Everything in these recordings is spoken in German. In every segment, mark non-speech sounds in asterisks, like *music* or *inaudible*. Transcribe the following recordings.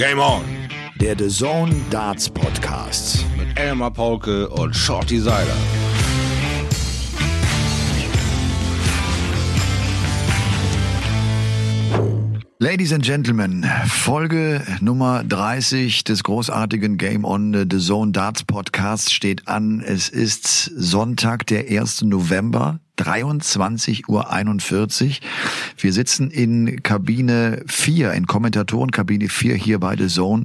Game On! Der The Zone Darts Podcast. Mit Elmar Paulke und Shorty Seiler. Ladies and Gentlemen, Folge Nummer 30 des großartigen Game on The Zone Darts Podcasts steht an. Es ist Sonntag, der 1. November. 23.41 Uhr. Wir sitzen in Kabine 4, in Kommentatorenkabine 4 hier bei The Zone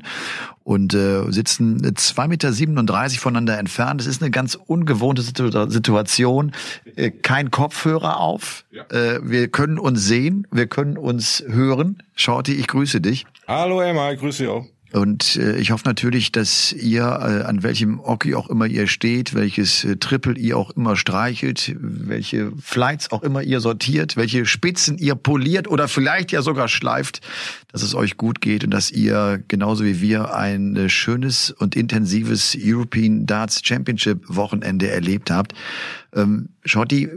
und äh, sitzen 2,37 Meter voneinander entfernt. Das ist eine ganz ungewohnte Situation. Äh, kein Kopfhörer auf. Ja. Äh, wir können uns sehen, wir können uns hören. Shorty, ich grüße dich. Hallo Emma, ich grüße dich auch. Und äh, ich hoffe natürlich, dass ihr, äh, an welchem Hockey auch immer ihr steht, welches äh, Triple ihr auch immer streichelt, welche Flights auch immer ihr sortiert, welche Spitzen ihr poliert oder vielleicht ja sogar schleift, dass es euch gut geht und dass ihr genauso wie wir ein äh, schönes und intensives European Darts Championship Wochenende erlebt habt. Ähm, Schotti,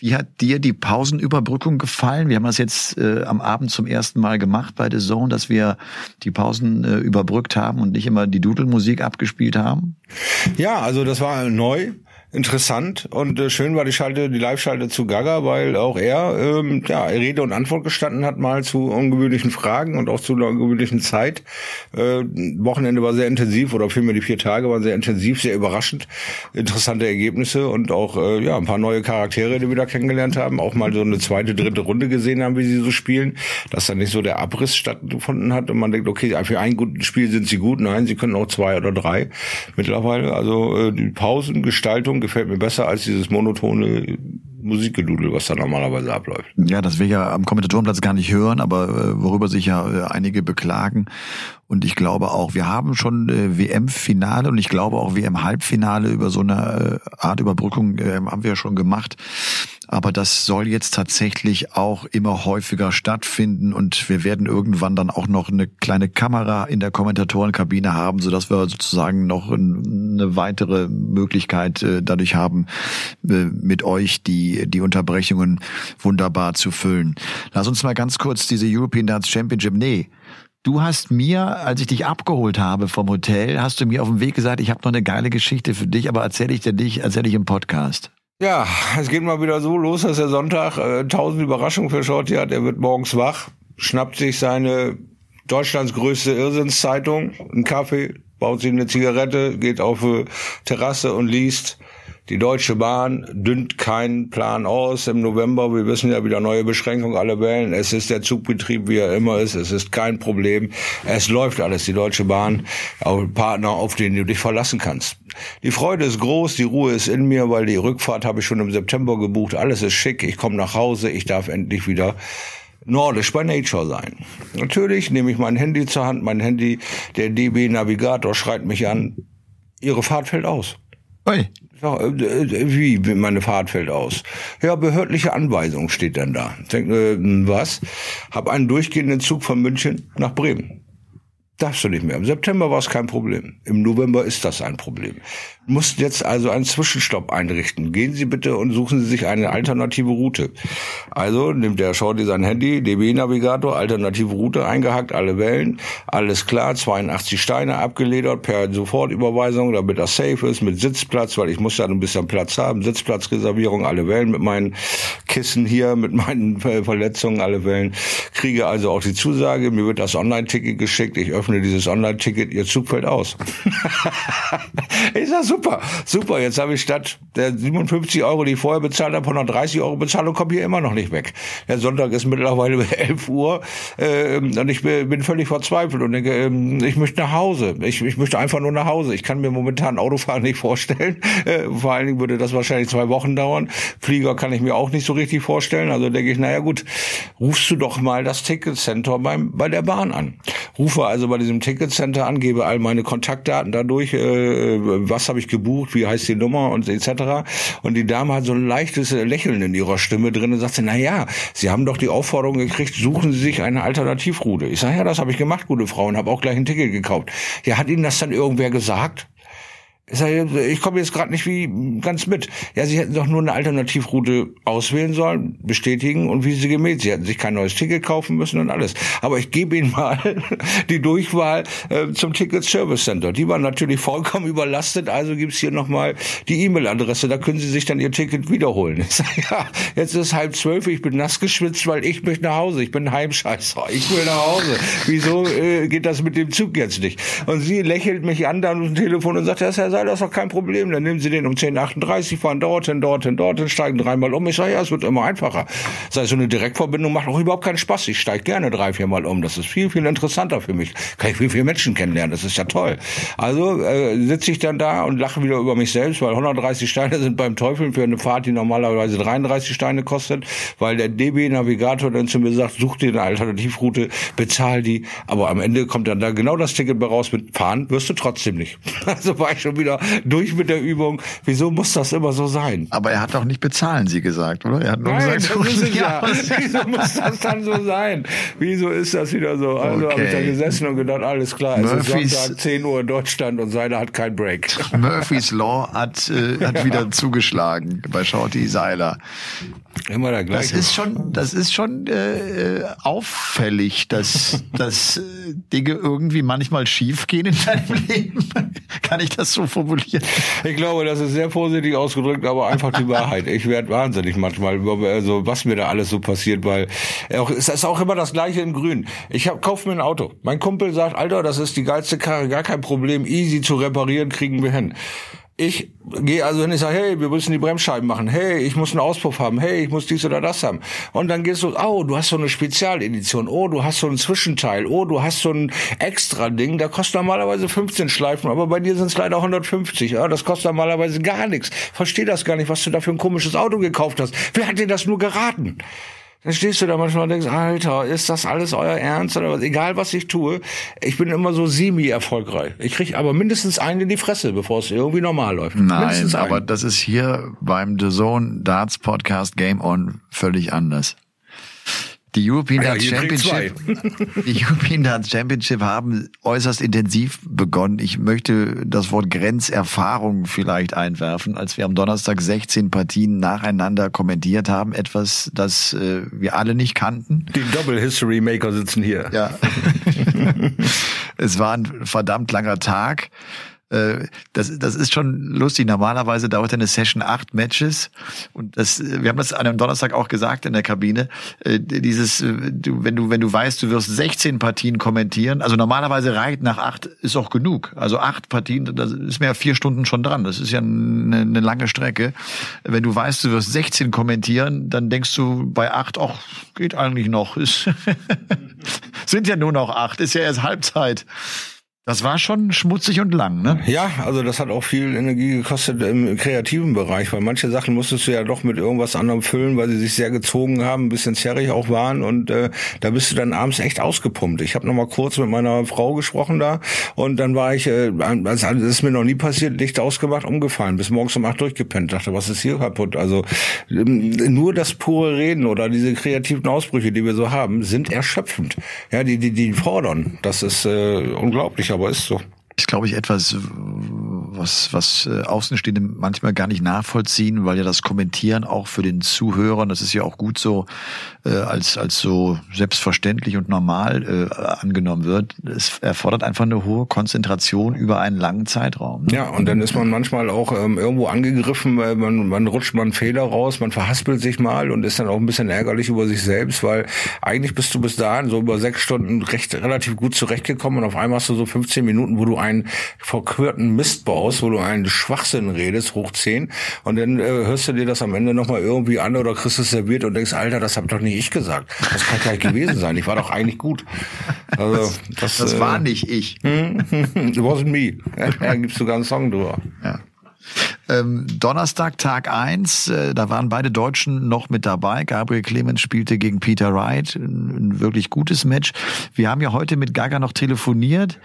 wie hat dir die Pausenüberbrückung gefallen? Wir haben das jetzt äh, am Abend zum ersten Mal gemacht bei The Zone, dass wir die Pausen äh, überbrückt haben und nicht immer die Dudelmusik abgespielt haben. Ja, also das war neu interessant und äh, schön war die Schalte, die Live-Schalte zu Gaga, weil auch er ähm, ja Rede und Antwort gestanden hat mal zu ungewöhnlichen Fragen und auch zu einer ungewöhnlichen Zeit. Äh, Wochenende war sehr intensiv oder vielmehr die vier Tage waren sehr intensiv, sehr überraschend, interessante Ergebnisse und auch äh, ja ein paar neue Charaktere, die wir da kennengelernt haben, auch mal so eine zweite, dritte Runde gesehen haben, wie sie so spielen, dass dann nicht so der Abriss stattgefunden hat und man denkt, okay, für ein gutes Spiel sind sie gut, nein, sie können auch zwei oder drei mittlerweile. Also äh, die Pausengestaltung gefällt mir besser als dieses monotone Musikgedudel, was da normalerweise abläuft. Ja, das will ich ja am Kommentatorenplatz gar nicht hören, aber äh, worüber sich ja äh, einige beklagen. Und ich glaube auch, wir haben schon äh, WM-Finale und ich glaube auch WM-Halbfinale über so eine äh, Art Überbrückung äh, haben wir ja schon gemacht. Aber das soll jetzt tatsächlich auch immer häufiger stattfinden und wir werden irgendwann dann auch noch eine kleine Kamera in der Kommentatorenkabine haben, sodass wir sozusagen noch eine weitere Möglichkeit äh, dadurch haben, äh, mit euch die, die Unterbrechungen wunderbar zu füllen. Lass uns mal ganz kurz diese European Darts Championship, nee, Du hast mir, als ich dich abgeholt habe vom Hotel, hast du mir auf dem Weg gesagt, ich habe noch eine geile Geschichte für dich, aber erzähle ich dir nicht, erzähle ich im Podcast. Ja, es geht mal wieder so los, dass der Sonntag äh, tausend Überraschungen für Shorty hat. Er wird morgens wach, schnappt sich seine Deutschlands größte Irrsinnszeitung, einen Kaffee, baut sich eine Zigarette, geht auf die Terrasse und liest die Deutsche Bahn dünnt keinen Plan aus im November. Wir wissen ja wieder neue Beschränkungen, alle wählen. Es ist der Zugbetrieb, wie er immer ist. Es ist kein Problem. Es läuft alles. Die Deutsche Bahn, Partner, auf den du dich verlassen kannst. Die Freude ist groß, die Ruhe ist in mir, weil die Rückfahrt habe ich schon im September gebucht. Alles ist schick. Ich komme nach Hause. Ich darf endlich wieder nordisch bei Nature sein. Natürlich nehme ich mein Handy zur Hand, mein Handy, der DB Navigator schreit mich an. Ihre Fahrt fällt aus. Oi. Ja, äh, wie meine Fahrt fällt aus? Ja, behördliche Anweisung steht dann da. Ich denke, äh, was? Hab einen durchgehenden Zug von München nach Bremen. Darfst du nicht mehr. Im September war es kein Problem. Im November ist das ein Problem mussten jetzt also einen Zwischenstopp einrichten. Gehen Sie bitte und suchen Sie sich eine alternative Route. Also nimmt der Shorty sein Handy, DB-Navigator, alternative Route eingehackt, alle Wellen, alles klar, 82 Steine abgeledert per Sofortüberweisung, damit das safe ist, mit Sitzplatz, weil ich muss ja ein bisschen Platz haben, Sitzplatzreservierung, alle Wellen mit meinen Kissen hier, mit meinen Verletzungen, alle Wellen. Kriege also auch die Zusage, mir wird das Online-Ticket geschickt, ich öffne dieses Online-Ticket, Ihr Zug fällt aus. *laughs* ist das super, super. Jetzt habe ich statt der 57 Euro, die ich vorher bezahlt habe, 130 Euro bezahlt und komme hier immer noch nicht weg. Der Sonntag ist mittlerweile *laughs* 11 Uhr äh, und ich bin völlig verzweifelt und denke, äh, ich möchte nach Hause. Ich, ich möchte einfach nur nach Hause. Ich kann mir momentan Autofahren *laughs* nicht vorstellen. Äh, vor allen Dingen würde das wahrscheinlich zwei Wochen dauern. Flieger kann ich mir auch nicht so richtig vorstellen. Also denke ich, naja gut, rufst du doch mal das Ticketcenter beim, bei der Bahn an. Rufe also bei diesem Ticketcenter an, gebe all meine Kontaktdaten dadurch, äh, was habe ich gebucht, wie heißt die Nummer und etc. Und die Dame hat so ein leichtes Lächeln in ihrer Stimme drin und sagte, na ja, Sie haben doch die Aufforderung gekriegt, suchen Sie sich eine Alternativroute. Ich sage, ja, das habe ich gemacht, gute Frau, und habe auch gleich ein Ticket gekauft. Ja, hat Ihnen das dann irgendwer gesagt? Ich, komme jetzt gerade nicht wie ganz mit. Ja, Sie hätten doch nur eine Alternativroute auswählen sollen, bestätigen und wie Sie gemäht. Sie hätten sich kein neues Ticket kaufen müssen und alles. Aber ich gebe Ihnen *laughs* mal die Durchwahl äh, zum Ticket Service Center. Die waren natürlich vollkommen überlastet, also gibt's hier nochmal die E-Mail-Adresse. Da können Sie sich dann Ihr Ticket wiederholen. *laughs* Ich sage, ja, jetzt ist halb zwölf, ich bin nass geschwitzt, weil ich möchte nach Hause. Ich bin Heimscheißer. Ich will nach Hause. Wieso äh, geht das mit dem Zug jetzt nicht? Und sie lächelt mich an dann am Telefon und sagt, ja, Herr sei das doch kein Problem. Dann nehmen Sie den um 10.38 fahren dorthin, dorthin, dorthin, steigen dreimal um. Ich sage, ja, es wird immer einfacher. Sei so eine Direktverbindung macht auch überhaupt keinen Spaß. Ich steige gerne drei, viermal um. Das ist viel, viel interessanter für mich. Kann ich viel, viel Menschen kennenlernen. Das ist ja toll. Also äh, sitze ich dann da und lache wieder über mich selbst, weil 130 Steine *laughs* sind beim Teufel für eine Fahrt, die normalerweise 33 Steine kostet, weil der DB-Navigator dann zu mir sagt, such dir eine Alternativroute, bezahl die. Aber am Ende kommt dann da genau das Ticket bei raus mit Fahren wirst du trotzdem nicht. *laughs* Also war ich schon wieder durch mit der Übung. Wieso muss das immer so sein? Aber er hat doch nicht bezahlen, Sie gesagt, oder? Er hat nur Nein, gesagt, das ist es ja. *laughs* Wieso muss das dann so sein? Wieso ist das wieder so? Also Okay. habe ich da gesessen und gedacht, alles klar, es Murphys- ist Sonntag, 10 Uhr in Deutschland und seiner hat kein Break. Murphy's Law hat, äh, hat wieder *laughs* zugeschlagen bei Shorty Seiler. Immer der Das gleiche. ist schon, das ist schon äh, äh, auffällig, dass, *laughs* dass äh, Dinge irgendwie manchmal schief gehen in deinem *laughs* Leben. Kann ich das so formulieren? Ich glaube, das ist sehr positiv ausgedrückt, aber einfach die Wahrheit. Ich werde wahnsinnig manchmal, also was mir da alles so passiert, weil auch, es ist auch immer das Gleiche in Grün. Ich hab, kauf mir ein Auto. Mein Kumpel sagt, Alter, das ist die geilste Karre, gar kein Problem, easy zu reparieren, kriegen wir hin. Ich gehe also hin, ich sage, hey, wir müssen die Bremsscheiben machen. Hey, ich muss einen Auspuff haben. Hey, ich muss dies oder das haben. Und dann gehst du, oh, du hast so eine Spezialedition. Oh, du hast so ein Zwischenteil. Oh, du hast so ein Extra-Ding. Da kostet normalerweise 15 Schleifen, aber bei dir sind es leider 150. Ja, das kostet normalerweise gar nichts. Versteh das gar nicht, was du da für ein komisches Auto gekauft hast. Wer hat dir das nur geraten? Dann stehst du da manchmal und denkst, Alter, ist das alles euer Ernst oder was? Egal was ich tue, ich bin immer so semi-erfolgreich. Ich krieg aber mindestens einen in die Fresse, bevor es irgendwie normal läuft. Nein, aber das ist hier beim The Zone Darts Podcast Game On völlig anders. Die European Ja, Darts hier kriegt Championship, die European Darts Championship haben äußerst intensiv begonnen. Ich möchte das Wort Grenzerfahrung vielleicht einwerfen, als wir am Donnerstag 16 Partien nacheinander kommentiert haben, etwas, das äh, wir alle nicht kannten. Die Double History Maker sitzen hier. Ja. *laughs* es war ein verdammt langer Tag. Äh, Das, das ist schon lustig. Normalerweise dauert eine Session acht Matches. Und das, wir haben das an einem Donnerstag auch gesagt in der Kabine. Äh, Dieses, äh, du, wenn du, wenn du weißt, du wirst 16 Partien kommentieren, also normalerweise reicht nach acht ist auch genug. Also acht Partien, da ist ja vier Stunden schon dran. Das ist ja eine, eine lange Strecke. Wenn du weißt, du wirst 16 kommentieren, dann denkst du bei acht, ach, geht eigentlich noch. *laughs* Ist sind ja nur noch acht, ist ja erst Halbzeit. Das war schon schmutzig und lang, ne? Ja, also das hat auch viel Energie gekostet im kreativen Bereich, weil manche Sachen musstest du ja doch mit irgendwas anderem füllen, weil sie sich sehr gezogen haben, ein bisschen zerrig auch waren und äh, da bist du dann abends echt ausgepumpt. Ich habe noch mal kurz mit meiner Frau gesprochen da und dann war ich, äh, das ist mir noch nie passiert, Licht ausgemacht, umgefallen, bis morgens um acht durchgepennt. Dachte, was ist hier kaputt? Also ähm, nur das pure Reden oder diese kreativen Ausbrüche, die wir so haben, sind erschöpfend. Ja, die die die fordern. Das ist äh, unglaublich, aber ist so. Ist, glaube ich, etwas, was, was äh, Außenstehende manchmal gar nicht nachvollziehen, weil ja das Kommentieren auch für den Zuhörer, das ist ja auch gut so, äh, als, als so selbstverständlich und normal äh, angenommen wird. Es erfordert einfach eine hohe Konzentration über einen langen Zeitraum. Ne? Ja, und dann ist man manchmal auch ähm, irgendwo angegriffen, weil man, man rutscht mal einen Fehler raus, man verhaspelt sich mal und ist dann auch ein bisschen ärgerlich über sich selbst, weil eigentlich bist du bis dahin so über sechs Stunden recht relativ gut zurechtgekommen und auf einmal hast du so 15 Minuten, wo du einen verquirlten Mist baust, wo du einen Schwachsinn redest, hoch 10 und dann äh, hörst du dir das am Ende nochmal irgendwie an oder kriegst es serviert und denkst, Alter, das hab doch nicht ich gesagt. Das kann gar nicht gewesen sein. Ich war doch eigentlich gut. Also, das, Das war nicht ich. *laughs* It wasn't me. Da gibt's sogar einen Song drüber. Ja. Ähm, Donnerstag, Tag eins, äh, da waren beide Deutschen noch mit dabei. Gabriel Clemens spielte gegen Peter Wright, ein, ein wirklich gutes Match. Wir haben ja heute mit Gaga noch telefoniert.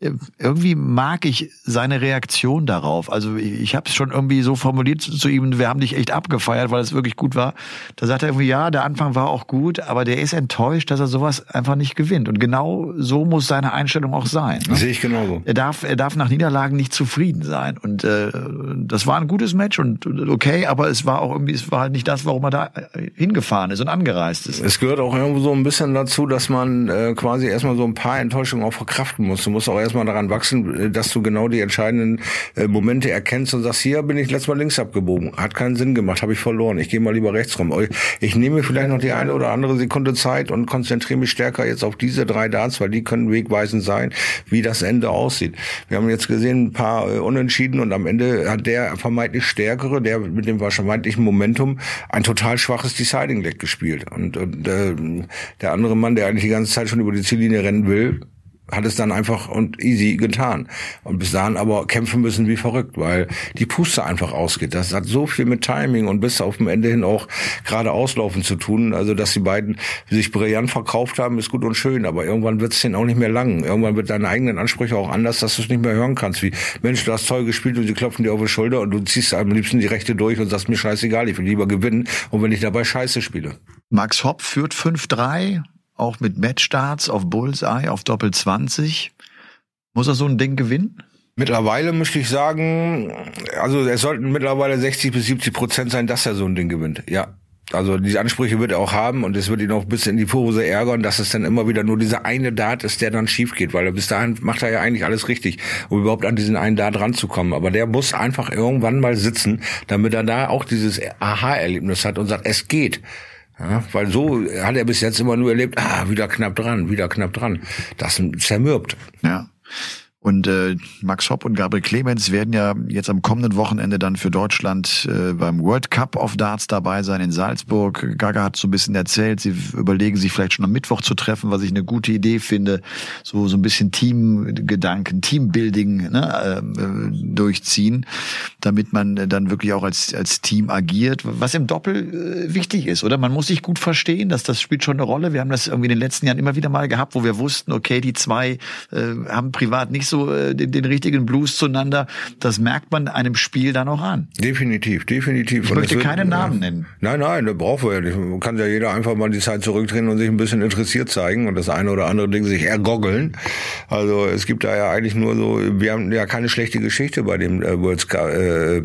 Äh, irgendwie mag ich seine Reaktion darauf. Also ich, ich habe es schon irgendwie so formuliert zu, zu ihm, wir haben dich echt abgefeiert, weil es wirklich gut war. Da sagt er irgendwie, ja, der Anfang war auch gut, aber der ist enttäuscht, dass er sowas einfach nicht gewinnt. Und genau so muss seine Einstellung auch sein. Ne? Sehe ich genauso. Er darf, er darf nach Niederlagen nicht zufrieden sein. Und äh, das war ein gutes Match und okay, aber es war auch irgendwie, es war halt nicht das, warum er da hingefahren ist und angereist ist. Es gehört auch irgendwo so ein bisschen dazu, dass man äh, quasi erstmal so ein paar Enttäuschungen auch verkraften muss. Du musst auch erstmal daran wachsen, äh, dass du genau die entscheidenden äh, Momente erkennst und sagst, hier bin ich letztes Mal links abgebogen. Hat keinen Sinn gemacht, habe ich verloren. Ich gehe mal lieber rechts rum. Ich nehme vielleicht noch die eine oder andere Sekunde Zeit und konzentriere mich stärker jetzt auf diese drei Darts, weil die können wegweisend sein, wie das Ende aussieht. Wir haben jetzt gesehen, ein paar äh, Unentschieden und am Ende hat der vermeintlich stärkere, der mit dem vermeintlichen Momentum, ein total schwaches Deciding Leg gespielt. Und, und äh, der andere Mann, der eigentlich die ganze Zeit schon über die Ziellinie rennen will, hat es dann einfach und easy getan. Und bis dahin aber kämpfen müssen wie verrückt, weil die Puste einfach ausgeht. Das hat so viel mit Timing und bis auf dem Ende hin auch gerade auslaufen zu tun. Also, dass die beiden sich brillant verkauft haben, ist gut und schön, aber irgendwann wird es denen auch nicht mehr lang. Irgendwann wird deine eigenen Ansprüche auch anders, dass du es nicht mehr hören kannst. Wie, Mensch, du hast toll gespielt und sie klopfen dir auf die Schulter und du ziehst am liebsten die Rechte durch und sagst mir scheißegal, ich will lieber gewinnen und wenn ich dabei scheiße spiele. Max Hopp führt 5-3 auch mit Matchstarts auf Bullseye, auf Doppel 20. Muss er so ein Ding gewinnen? Mittlerweile möchte ich sagen, also es sollten mittlerweile 60 bis 70 Prozent sein, dass er so ein Ding gewinnt. Ja. Also diese Ansprüche wird er auch haben und es wird ihn auch ein bisschen in die Hose ärgern, dass es dann immer wieder nur dieser eine Dart ist, der dann schief geht, weil bis dahin macht er ja eigentlich alles richtig, um überhaupt an diesen einen Dart ranzukommen. Aber der muss einfach irgendwann mal sitzen, damit er da auch dieses Aha-Erlebnis hat und sagt, es geht. Ja, weil so hat er bis jetzt immer nur erlebt, ah, wieder knapp dran, wieder knapp dran. Das zermürbt. Ja. Und äh, Max Hopp und Gabriel Clemens werden ja jetzt am kommenden Wochenende dann für Deutschland äh, beim World Cup of Darts dabei sein in Salzburg. Gaga hat so ein bisschen erzählt, sie überlegen sich vielleicht schon am Mittwoch zu treffen, was ich eine gute Idee finde. So so ein bisschen Teamgedanken, Teambuilding ne, äh, durchziehen, damit man dann wirklich auch als als Team agiert. Was im Doppel äh, wichtig ist, oder? Man muss sich gut verstehen, dass das spielt schon eine Rolle. Wir haben das irgendwie in den letzten Jahren immer wieder mal gehabt, wo wir wussten, okay, die zwei äh, haben privat nicht so äh, den, den richtigen Blues zueinander. Das merkt man einem Spiel dann auch an. Definitiv, definitiv. Ich und möchte keine Namen nennen. Nein, nein, da braucht man ja nicht. Man kann ja jeder einfach mal die Zeit zurückdrehen und sich ein bisschen interessiert zeigen und das eine oder andere Ding sich ergoggeln. Also es gibt da ja eigentlich nur so, wir haben ja keine schlechte Geschichte bei dem äh, World Cup, äh,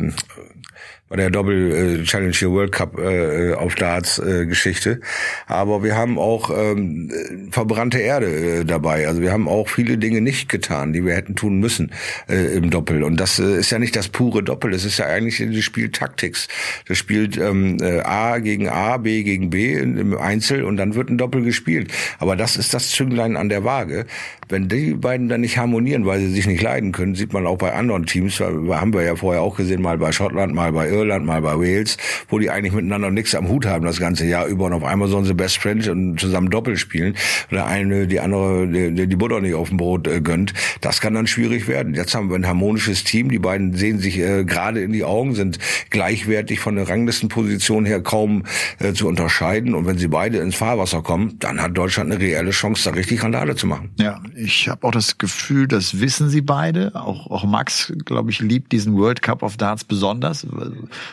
bei der Doppel äh, Challenge World Cup äh, auf Darts äh, Geschichte. Aber wir haben auch ähm, verbrannte Erde äh, dabei. Also wir haben auch viele Dinge nicht getan, die wir hätten tun müssen äh, im Doppel. Und das äh, ist ja nicht das pure Doppel. Das ist ja eigentlich das Spiel Taktiks. Das spielt ähm, äh, A gegen A, B gegen B im Einzel und dann wird ein Doppel gespielt. Aber das ist das Zünglein an der Waage. Wenn die beiden dann nicht harmonieren, weil sie sich nicht leiden können, sieht man auch bei anderen Teams. Haben wir ja vorher auch gesehen, mal bei Schottland, mal bei Irland, mal bei Wales, wo die eigentlich miteinander nichts am Hut haben das ganze Jahr über und auf einmal sollen sie Best Friends und zusammen Doppel spielen. Oder eine die andere die, die Butter nicht auf dem Brot äh, gönnt. Das kann dann schwierig werden. Jetzt haben wir ein harmonisches Team. Die beiden sehen sich äh, gerade in die Augen, sind gleichwertig von der Ranglistenposition her kaum äh, zu unterscheiden. Und wenn sie beide ins Fahrwasser kommen, dann hat Deutschland eine reelle Chance, da richtig Randale zu machen. Ja, ich habe auch das Gefühl, das wissen sie beide. Auch, auch Max, glaube ich, liebt diesen World Cup of Darts besonders.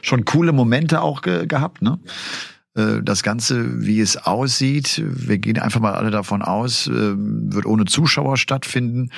Schon coole Momente auch ge gehabt, ne? Äh, das Ganze, wie es aussieht, wir gehen einfach mal alle davon aus, äh, wird ohne Zuschauer stattfinden.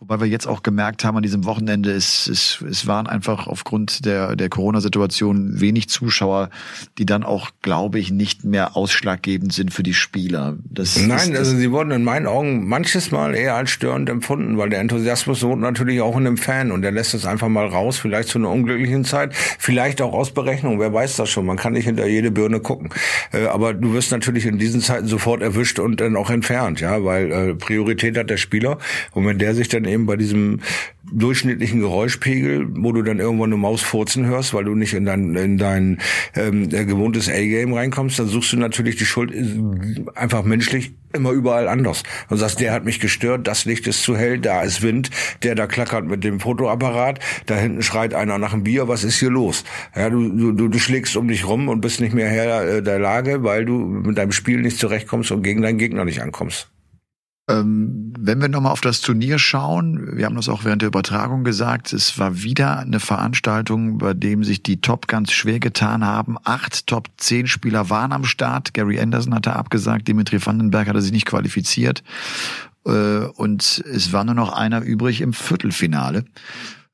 Wobei wir jetzt auch gemerkt haben an diesem Wochenende, es, es, es waren einfach aufgrund der, der Corona-Situation wenig Zuschauer, die dann auch, glaube ich, nicht mehr ausschlaggebend sind für die Spieler. Das Nein, ist, also sie wurden in meinen Augen manches Mal eher als störend empfunden, weil der Enthusiasmus wohnt natürlich auch in einem Fan und der lässt es einfach mal raus, vielleicht zu einer unglücklichen Zeit, vielleicht auch aus Berechnung, wer weiß das schon, man kann nicht hinter jede Birne gucken. Äh, aber du wirst natürlich in diesen Zeiten sofort erwischt und dann auch entfernt, ja, weil äh, Priorität hat der Spieler und wenn der sich dann eben bei diesem durchschnittlichen Geräuschpegel, wo du dann irgendwann eine Maus furzen hörst, weil du nicht in dein, in dein ähm, gewohntes A-Game reinkommst, dann suchst du natürlich die Schuld einfach menschlich immer überall anders. Und sagst, der hat mich gestört, das Licht ist zu hell, da ist Wind, der da klackert mit dem Fotoapparat, da hinten schreit einer nach einem Bier, was ist hier los? Ja, du, du, du schlägst um dich rum und bist nicht mehr Herr äh, der Lage, weil du mit deinem Spiel nicht zurechtkommst und gegen deinen Gegner nicht ankommst. Ähm, wenn wir nochmal auf das Turnier schauen, wir haben das auch während der Übertragung gesagt, es war wieder eine Veranstaltung, bei dem sich die Top ganz schwer getan haben. Acht Top 10 Spieler waren am Start. Gary Anderson hatte abgesagt, Dimitri Vandenberg hatte sich nicht qualifiziert. Äh, und es war nur noch einer übrig im Viertelfinale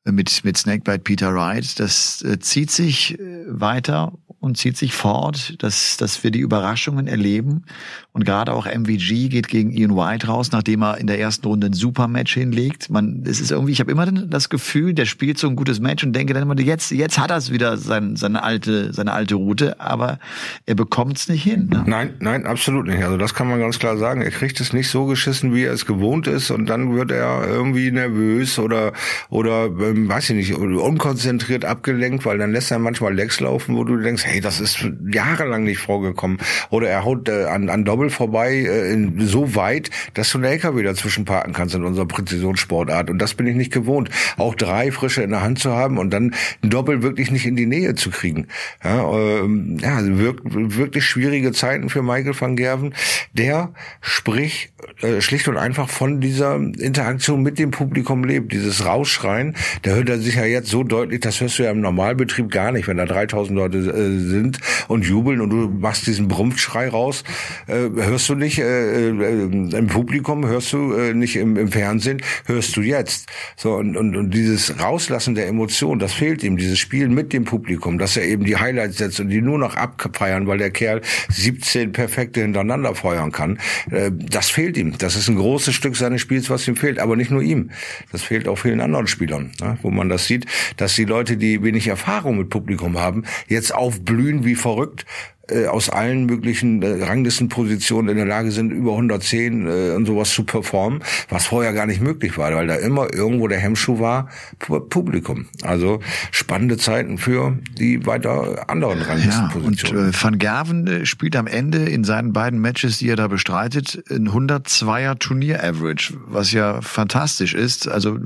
mit, mit Snakebite Peter Wright. Das äh, zieht sich äh, weiter und zieht sich fort, dass, dass wir die Überraschungen erleben. Und gerade auch MVG geht gegen Ian White raus, nachdem er in der ersten Runde ein super Match hinlegt. Man, es ist irgendwie, ich habe immer das Gefühl, der spielt so ein gutes Match und denke dann immer, jetzt, jetzt hat er es wieder sein, seine alte, seine alte Route, aber er bekommt es nicht hin. Ne? Nein, nein, absolut nicht. Also das kann man ganz klar sagen. Er kriegt es nicht so geschissen, wie er es gewohnt ist, und dann wird er irgendwie nervös oder oder ähm, weiß ich nicht, unkonzentriert abgelenkt, weil dann lässt er manchmal Legs laufen, wo du denkst, hey, das ist jahrelang nicht vorgekommen. Oder er haut äh, an, an Doppel vorbei äh, in, so weit, dass du einen LKW dazwischen parken kannst in unserer Präzisionssportart. Und das bin ich nicht gewohnt. Auch drei frische in der Hand zu haben und dann ein Doppel wirklich nicht in die Nähe zu kriegen. Ja, ähm, ja also wirklich, wirklich schwierige Zeiten für Michael van Gerven. Der sprich äh, schlicht und einfach von dieser Interaktion mit dem Publikum lebt. Dieses Rausschreien, da hört er sich ja jetzt so deutlich, das hörst du ja im Normalbetrieb gar nicht, wenn da 3000 Leute äh, sind und jubeln und du machst diesen Brumpfschrei raus, äh, hörst du nicht äh, äh, im Publikum, hörst du äh, nicht im, im Fernsehen, hörst du jetzt. So und, und, und dieses Rauslassen der Emotionen, das fehlt ihm, dieses Spielen mit dem Publikum, dass er eben die Highlights setzt und die nur noch abfeiern, weil der Kerl 17 perfekte hintereinander feuern kann. Äh, das fehlt ihm. Das ist ein großes Stück seines Spiels, was ihm fehlt, aber nicht nur ihm. Das fehlt auch vielen anderen Spielern, ne? Wo man das sieht, dass die Leute, die wenig Erfahrung mit Publikum haben, jetzt aufblühen wie verrückt, äh, aus allen möglichen äh, Ranglistenpositionen in der Lage sind, über 110 äh, und sowas zu performen, was vorher gar nicht möglich war, weil da immer irgendwo der Hemmschuh war, Publikum. Also spannende Zeiten für die weiter anderen Ranglistenpositionen. Ja, und äh, Van Gerven äh, spielt am Ende in seinen beiden Matches, die er da bestreitet, ein 102er Turnier-Average, was ja fantastisch ist. Also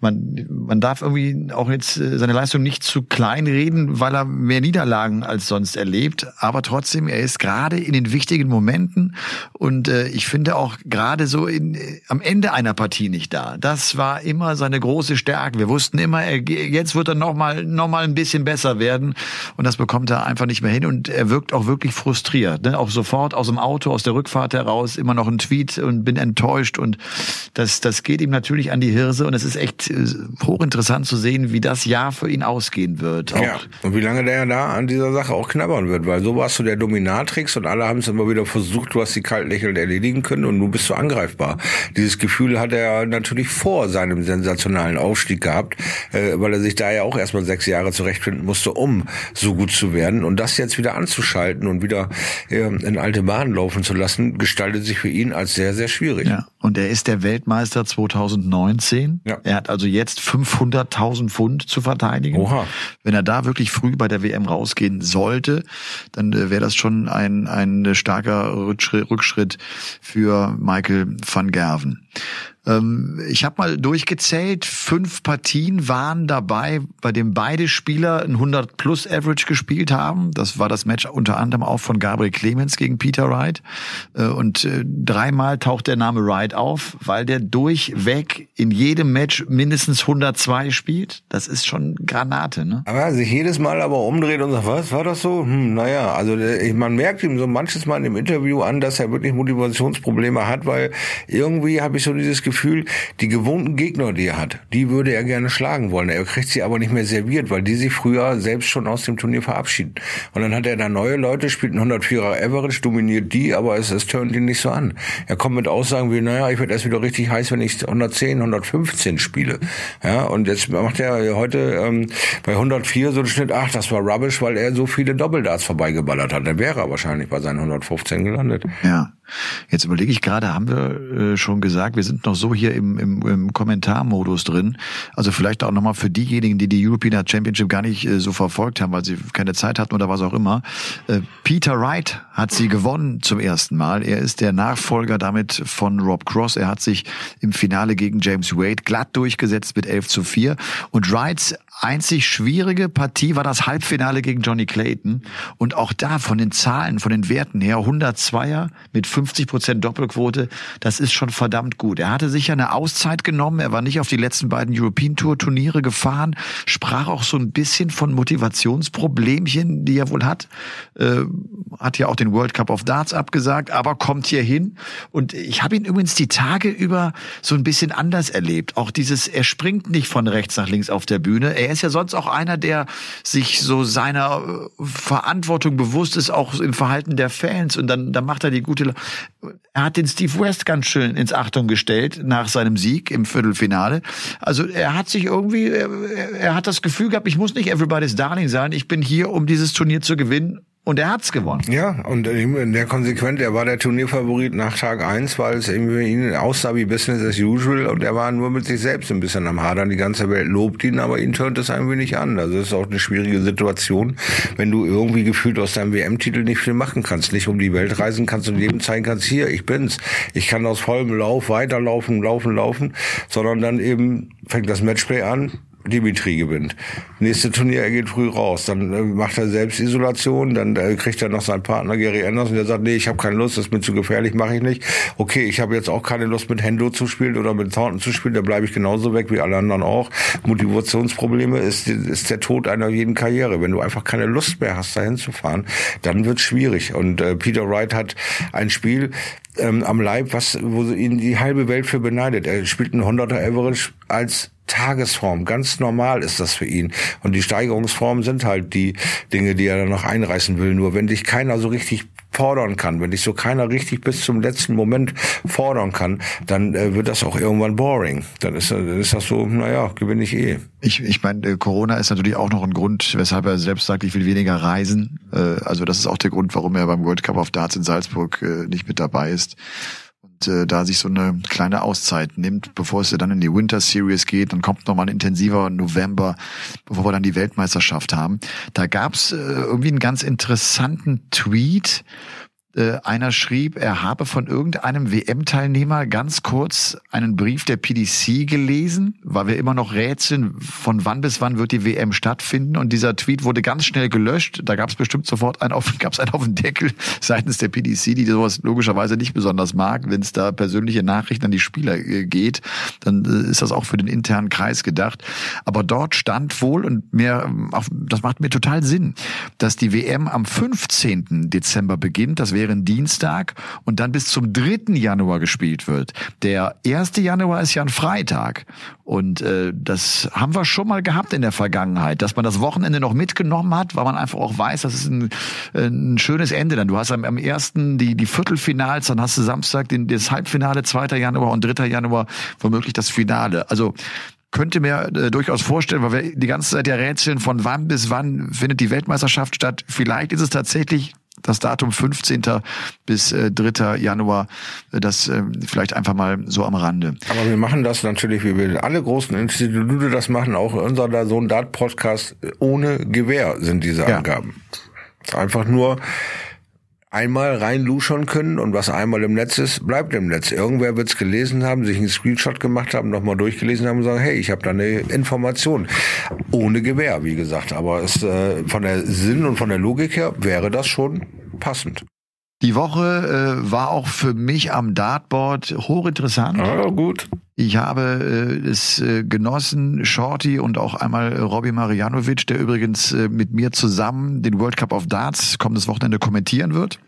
man, man darf irgendwie auch jetzt äh, seine Leistung nicht zu klein reden, weil er mehr Niederlagen als sonst erlebt, aber trotzdem, er ist gerade in den wichtigen Momenten und äh, ich finde auch gerade so in, äh, am Ende einer Partie nicht da. Das war immer seine große Stärke. Wir wussten immer, er, jetzt wird er noch mal, noch mal ein bisschen besser werden und das bekommt er einfach nicht mehr hin und er wirkt auch wirklich frustriert. Ne? Auch sofort aus dem Auto, aus der Rückfahrt heraus immer noch ein Tweet und bin enttäuscht und das, das geht ihm natürlich an die Hirse und es ist echt äh, hochinteressant zu sehen, wie das Jahr für ihn ausgehen wird. Auch ja, und wie lange der da an dieser Sache auch knabbern wird, weil so warst du der Dominatrix und alle haben es immer wieder versucht, du hast die kalt lächelnd erledigen können und nun bist du angreifbar. Dieses Gefühl hat er natürlich vor seinem sensationalen Aufstieg gehabt, äh, weil er sich da ja auch erstmal sechs Jahre zurechtfinden musste, um so gut zu werden. Und das jetzt wieder anzuschalten und wieder äh, in alte Bahnen laufen zu lassen, gestaltet sich für ihn als sehr, sehr schwierig. Ja. Und er ist der Weltmeister 2019. Ja. Er hat also jetzt 500.000 Pfund zu verteidigen. Oha. Wenn er da wirklich früh bei der WM rausgehen sollte, dann äh, wäre das schon ein, ein starker Rückschritt für Michael van Gerven. Ähm, ich habe mal durchgezählt, fünf Partien waren dabei, bei dem beide Spieler ein 100 plus Average gespielt haben. Das war das Match unter anderem auch von Gabriel Clemens gegen Peter Wright. Äh, und äh, dreimal taucht der Name Wright auf, weil der durchweg in jedem Match mindestens 102 spielt. Das ist schon Granate, ne? Aber sich jedes Mal aber umdreht und sagt, was, war das so? Hm, naja, also man merkt ihm so manches Mal im Interview an, dass er wirklich Motivationsprobleme hat, weil irgendwie habe ich so dieses Gefühl, Gefühl, die gewohnten Gegner, die er hat, die würde er gerne schlagen wollen. Er kriegt sie aber nicht mehr serviert, weil die sich früher selbst schon aus dem Turnier verabschieden. Und dann hat er da neue Leute, spielt ein 104er Average, dominiert die, aber es, es turnt ihn nicht so an. Er kommt mit Aussagen wie, naja, ich werde erst wieder richtig heiß, wenn ich 110, 115 spiele. Ja, und jetzt macht er heute ähm, bei 104 so einen Schnitt, ach, das war rubbish, weil er so viele Doppeldarts vorbeigeballert hat. Dann wäre er wahrscheinlich bei seinen 115 gelandet. Ja. Jetzt überlege ich gerade, haben wir äh, schon gesagt, wir sind noch so hier im, im, im Kommentarmodus drin. Also vielleicht auch nochmal für diejenigen, die die European Championship gar nicht äh, so verfolgt haben, weil sie keine Zeit hatten oder was auch immer. Äh, Peter Wright hat sie gewonnen zum ersten Mal. Er ist der Nachfolger damit von Rob Cross. Er hat sich im Finale gegen James Wade glatt durchgesetzt mit 11 zu 4. Und Wrights einzig schwierige Partie war das Halbfinale gegen Johnny Clayton. Und auch da von den Zahlen, von den Werten her, 102er mit 50 Prozent Doppelquote, das ist schon verdammt gut. Er hatte sicher eine Auszeit genommen. Er war nicht auf die letzten beiden European Tour Turniere gefahren, sprach auch so ein bisschen von Motivationsproblemchen, die er wohl hat. Äh, hat ja auch den World Cup of Darts abgesagt, aber kommt hier hin. Und ich habe ihn übrigens die Tage über so ein bisschen anders erlebt. Auch dieses, er springt nicht von rechts nach links auf der Bühne. Er ist ja sonst auch einer, der sich so seiner äh, Verantwortung bewusst ist, auch im Verhalten der Fans. Und dann, dann macht er die gute. Er hat den Steve West ganz schön ins Achtung gestellt nach seinem Sieg im Viertelfinale. Also er hat sich irgendwie, er, er hat das Gefühl gehabt, ich muss nicht everybody's Darling sein. Ich bin hier, um dieses Turnier zu gewinnen und er hat's gewonnen. Ja, und der konsequent, er war der Turnierfavorit nach Tag eins, weil es irgendwie ihn aussah wie Business as usual und er war nur mit sich selbst ein bisschen am Hadern. Die ganze Welt lobt ihn, aber ihn tönt es ein wenig an. Also es ist auch eine schwierige Situation, wenn du irgendwie gefühlt aus deinem WM-Titel nicht viel machen kannst, nicht um die Welt reisen kannst und jedem zeigen kannst, hier, ich bin's. Ich kann aus vollem Lauf weiterlaufen, laufen, laufen, sondern dann eben fängt das Matchplay an, Dimitri gewinnt. Nächste Turnier, er geht früh raus. Dann äh, macht er Selbstisolation, dann äh, kriegt er noch seinen Partner Gary Anderson, der sagt, nee, ich habe keine Lust, das ist mir zu gefährlich, mache ich nicht. Okay, ich habe jetzt auch keine Lust, mit Hendo zu spielen oder mit Thornton zu spielen, da bleibe ich genauso weg wie alle anderen auch. Motivationsprobleme ist, ist der Tod einer jeden Karriere. Wenn du einfach keine Lust mehr hast, dahin zu fahren, dann wird's schwierig. Und äh, Peter Wright hat ein Spiel, ähm, am Leib, was, wo ihn die halbe Welt für beneidet. Er spielt einen 100er Average als Tagesform. Ganz normal ist das für ihn. Und die Steigerungsformen sind halt die Dinge, die er dann noch einreißen will. Nur wenn dich keiner so richtig fordern kann, wenn dich so keiner richtig bis zum letzten Moment fordern kann, dann äh, wird das auch irgendwann boring. Dann ist, dann ist das so, naja, gewinne ich eh. Ich, ich meine, äh, Corona ist natürlich auch noch ein Grund, weshalb er selbst sagt, ich will weniger reisen. Äh, also das ist auch der Grund, warum er beim World Cup of Darts in Salzburg äh, nicht mit dabei ist äh, da sich so eine kleine Auszeit nimmt, bevor es dann in die Winter Series geht. Dann kommt nochmal ein intensiver November, bevor wir dann die Weltmeisterschaft haben. Da gab's äh, irgendwie einen ganz interessanten Tweet äh, einer schrieb, er habe von irgendeinem WM-Teilnehmer ganz kurz einen Brief der PDC gelesen, weil wir immer noch rätseln, von wann bis wann wird die WM stattfinden. Und dieser Tweet wurde ganz schnell gelöscht. Da gab es bestimmt sofort einen auf, *laughs* gab's einen auf den Deckel seitens der PDC, die sowas logischerweise nicht besonders mag. Wenn es da persönliche Nachrichten an die Spieler äh, geht, dann äh, ist das auch für den internen Kreis gedacht. Aber dort stand wohl, und mir, das macht mir total Sinn, dass die WM am 15. Dezember beginnt. Das wäre ein Dienstag und dann bis zum 3. Januar gespielt wird. Der 1. Januar ist ja ein Freitag und äh, das haben wir schon mal gehabt in der Vergangenheit, dass man das Wochenende noch mitgenommen hat, weil man einfach auch weiß, das ist ein, ein schönes Ende dann. Du hast am, am 1. die, die Viertelfinals, dann hast du Samstag den, das Halbfinale, 2. Januar und 3. Januar womöglich das Finale. Also könnte mir äh, durchaus vorstellen, weil wir die ganze Zeit ja rätseln, von wann bis wann findet die Weltmeisterschaft statt. Vielleicht ist es tatsächlich das Datum 15. bis äh, 3. Januar, äh, das äh, vielleicht einfach mal so am Rande. Aber wir machen das natürlich, wie wir alle großen Institute das machen, auch unser Sohn Dart Podcast ohne Gewähr sind diese Angaben. Ja. Einfach nur einmal reinluschern können und was einmal im Netz ist, bleibt im Netz. Irgendwer wird es gelesen haben, sich einen Screenshot gemacht haben, nochmal durchgelesen haben und sagen, hey, ich habe da eine Information. Ohne Gewehr, wie gesagt. Aber es, äh, von der Sinn und von der Logik her wäre das schon passend. Die Woche äh, war auch für mich am Dartboard hochinteressant. Ah, gut. Ich habe äh, es äh, genossen, Shorty und auch einmal äh, Robbie Marianovic, der übrigens äh, mit mir zusammen den World Cup of Darts kommendes Wochenende kommentieren wird.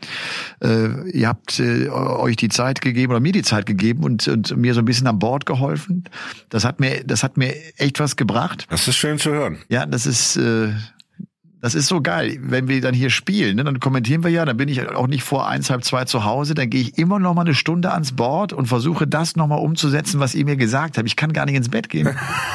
Äh, ihr habt äh, euch die Zeit gegeben oder mir die Zeit gegeben und, und mir so ein bisschen an Bord geholfen. Das hat mir, das hat mir echt was gebracht. Das ist schön zu hören. Ja, das ist äh, Das ist so geil. Wenn wir dann hier spielen, ne, dann kommentieren wir ja, dann bin ich auch nicht vor eins, halb zwei zu Hause, dann gehe ich immer noch mal eine Stunde ans Board und versuche das noch mal umzusetzen, was ihr mir gesagt habt. Ich kann gar nicht ins Bett gehen.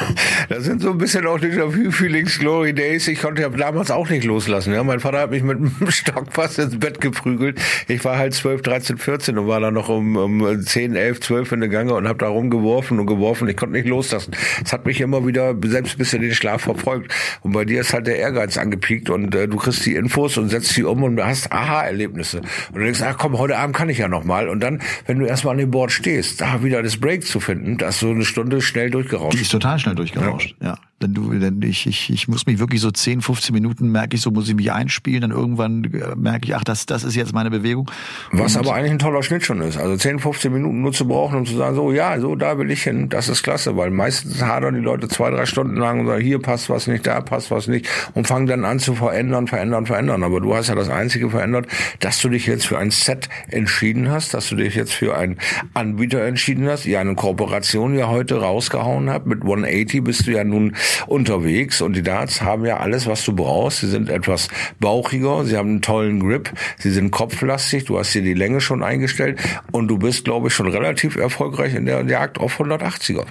*laughs* das sind so ein bisschen auch Déjà-vu-Feelings, Glory Days. Ich konnte ja damals auch nicht loslassen. Ja, mein Vater hat mich mit einem *laughs* Stock fast ins Bett geprügelt. Ich war halt 12, 13, 14 und war dann noch um, 10, 11, 12 in der Gange und habe da rumgeworfen und geworfen. Ich konnte nicht loslassen. Es hat mich immer wieder selbst ein bisschen den Schlaf verfolgt. Und bei dir ist halt der Ehrgeiz angepiekt und äh, du kriegst die Infos und setzt sie um und hast Aha-Erlebnisse. Und du denkst, ach komm, heute Abend kann ich ja noch mal. Und dann, wenn du erstmal an dem Board stehst, da wieder das Break zu finden, da ist so eine Stunde schnell durchgerauscht. Die ist total schnell durchgerauscht, ja. ja. Denn du, ich, ich, ich muss mich wirklich so 10, 15 Minuten merke ich so, muss ich mich einspielen, dann irgendwann äh, merke ich, ach, das, das ist jetzt meine Bewegung. Was und aber eigentlich ein toller Schnitt schon ist. Also 10, 15 Minuten nur zu brauchen, um zu sagen, so, ja, so, da will ich hin, das ist klasse, weil meistens hadern die Leute zwei, drei Stunden lang und sagen, hier passt was nicht, da passt was nicht und fangen dann an zu verändern, verändern, verändern. Aber du hast ja das Einzige verändert, dass du dich jetzt für ein Set entschieden hast, dass du dich jetzt für einen Anbieter entschieden hast, ja eine Kooperation ja heute rausgehauen hat. Mit 180 bist du ja nun unterwegs und die Darts haben ja alles, was du brauchst. Sie sind etwas bauchiger, sie haben einen tollen Grip, sie sind kopflastig, du hast dir die Länge schon eingestellt und du bist, glaube ich, schon relativ erfolgreich in der Jagd auf 180er.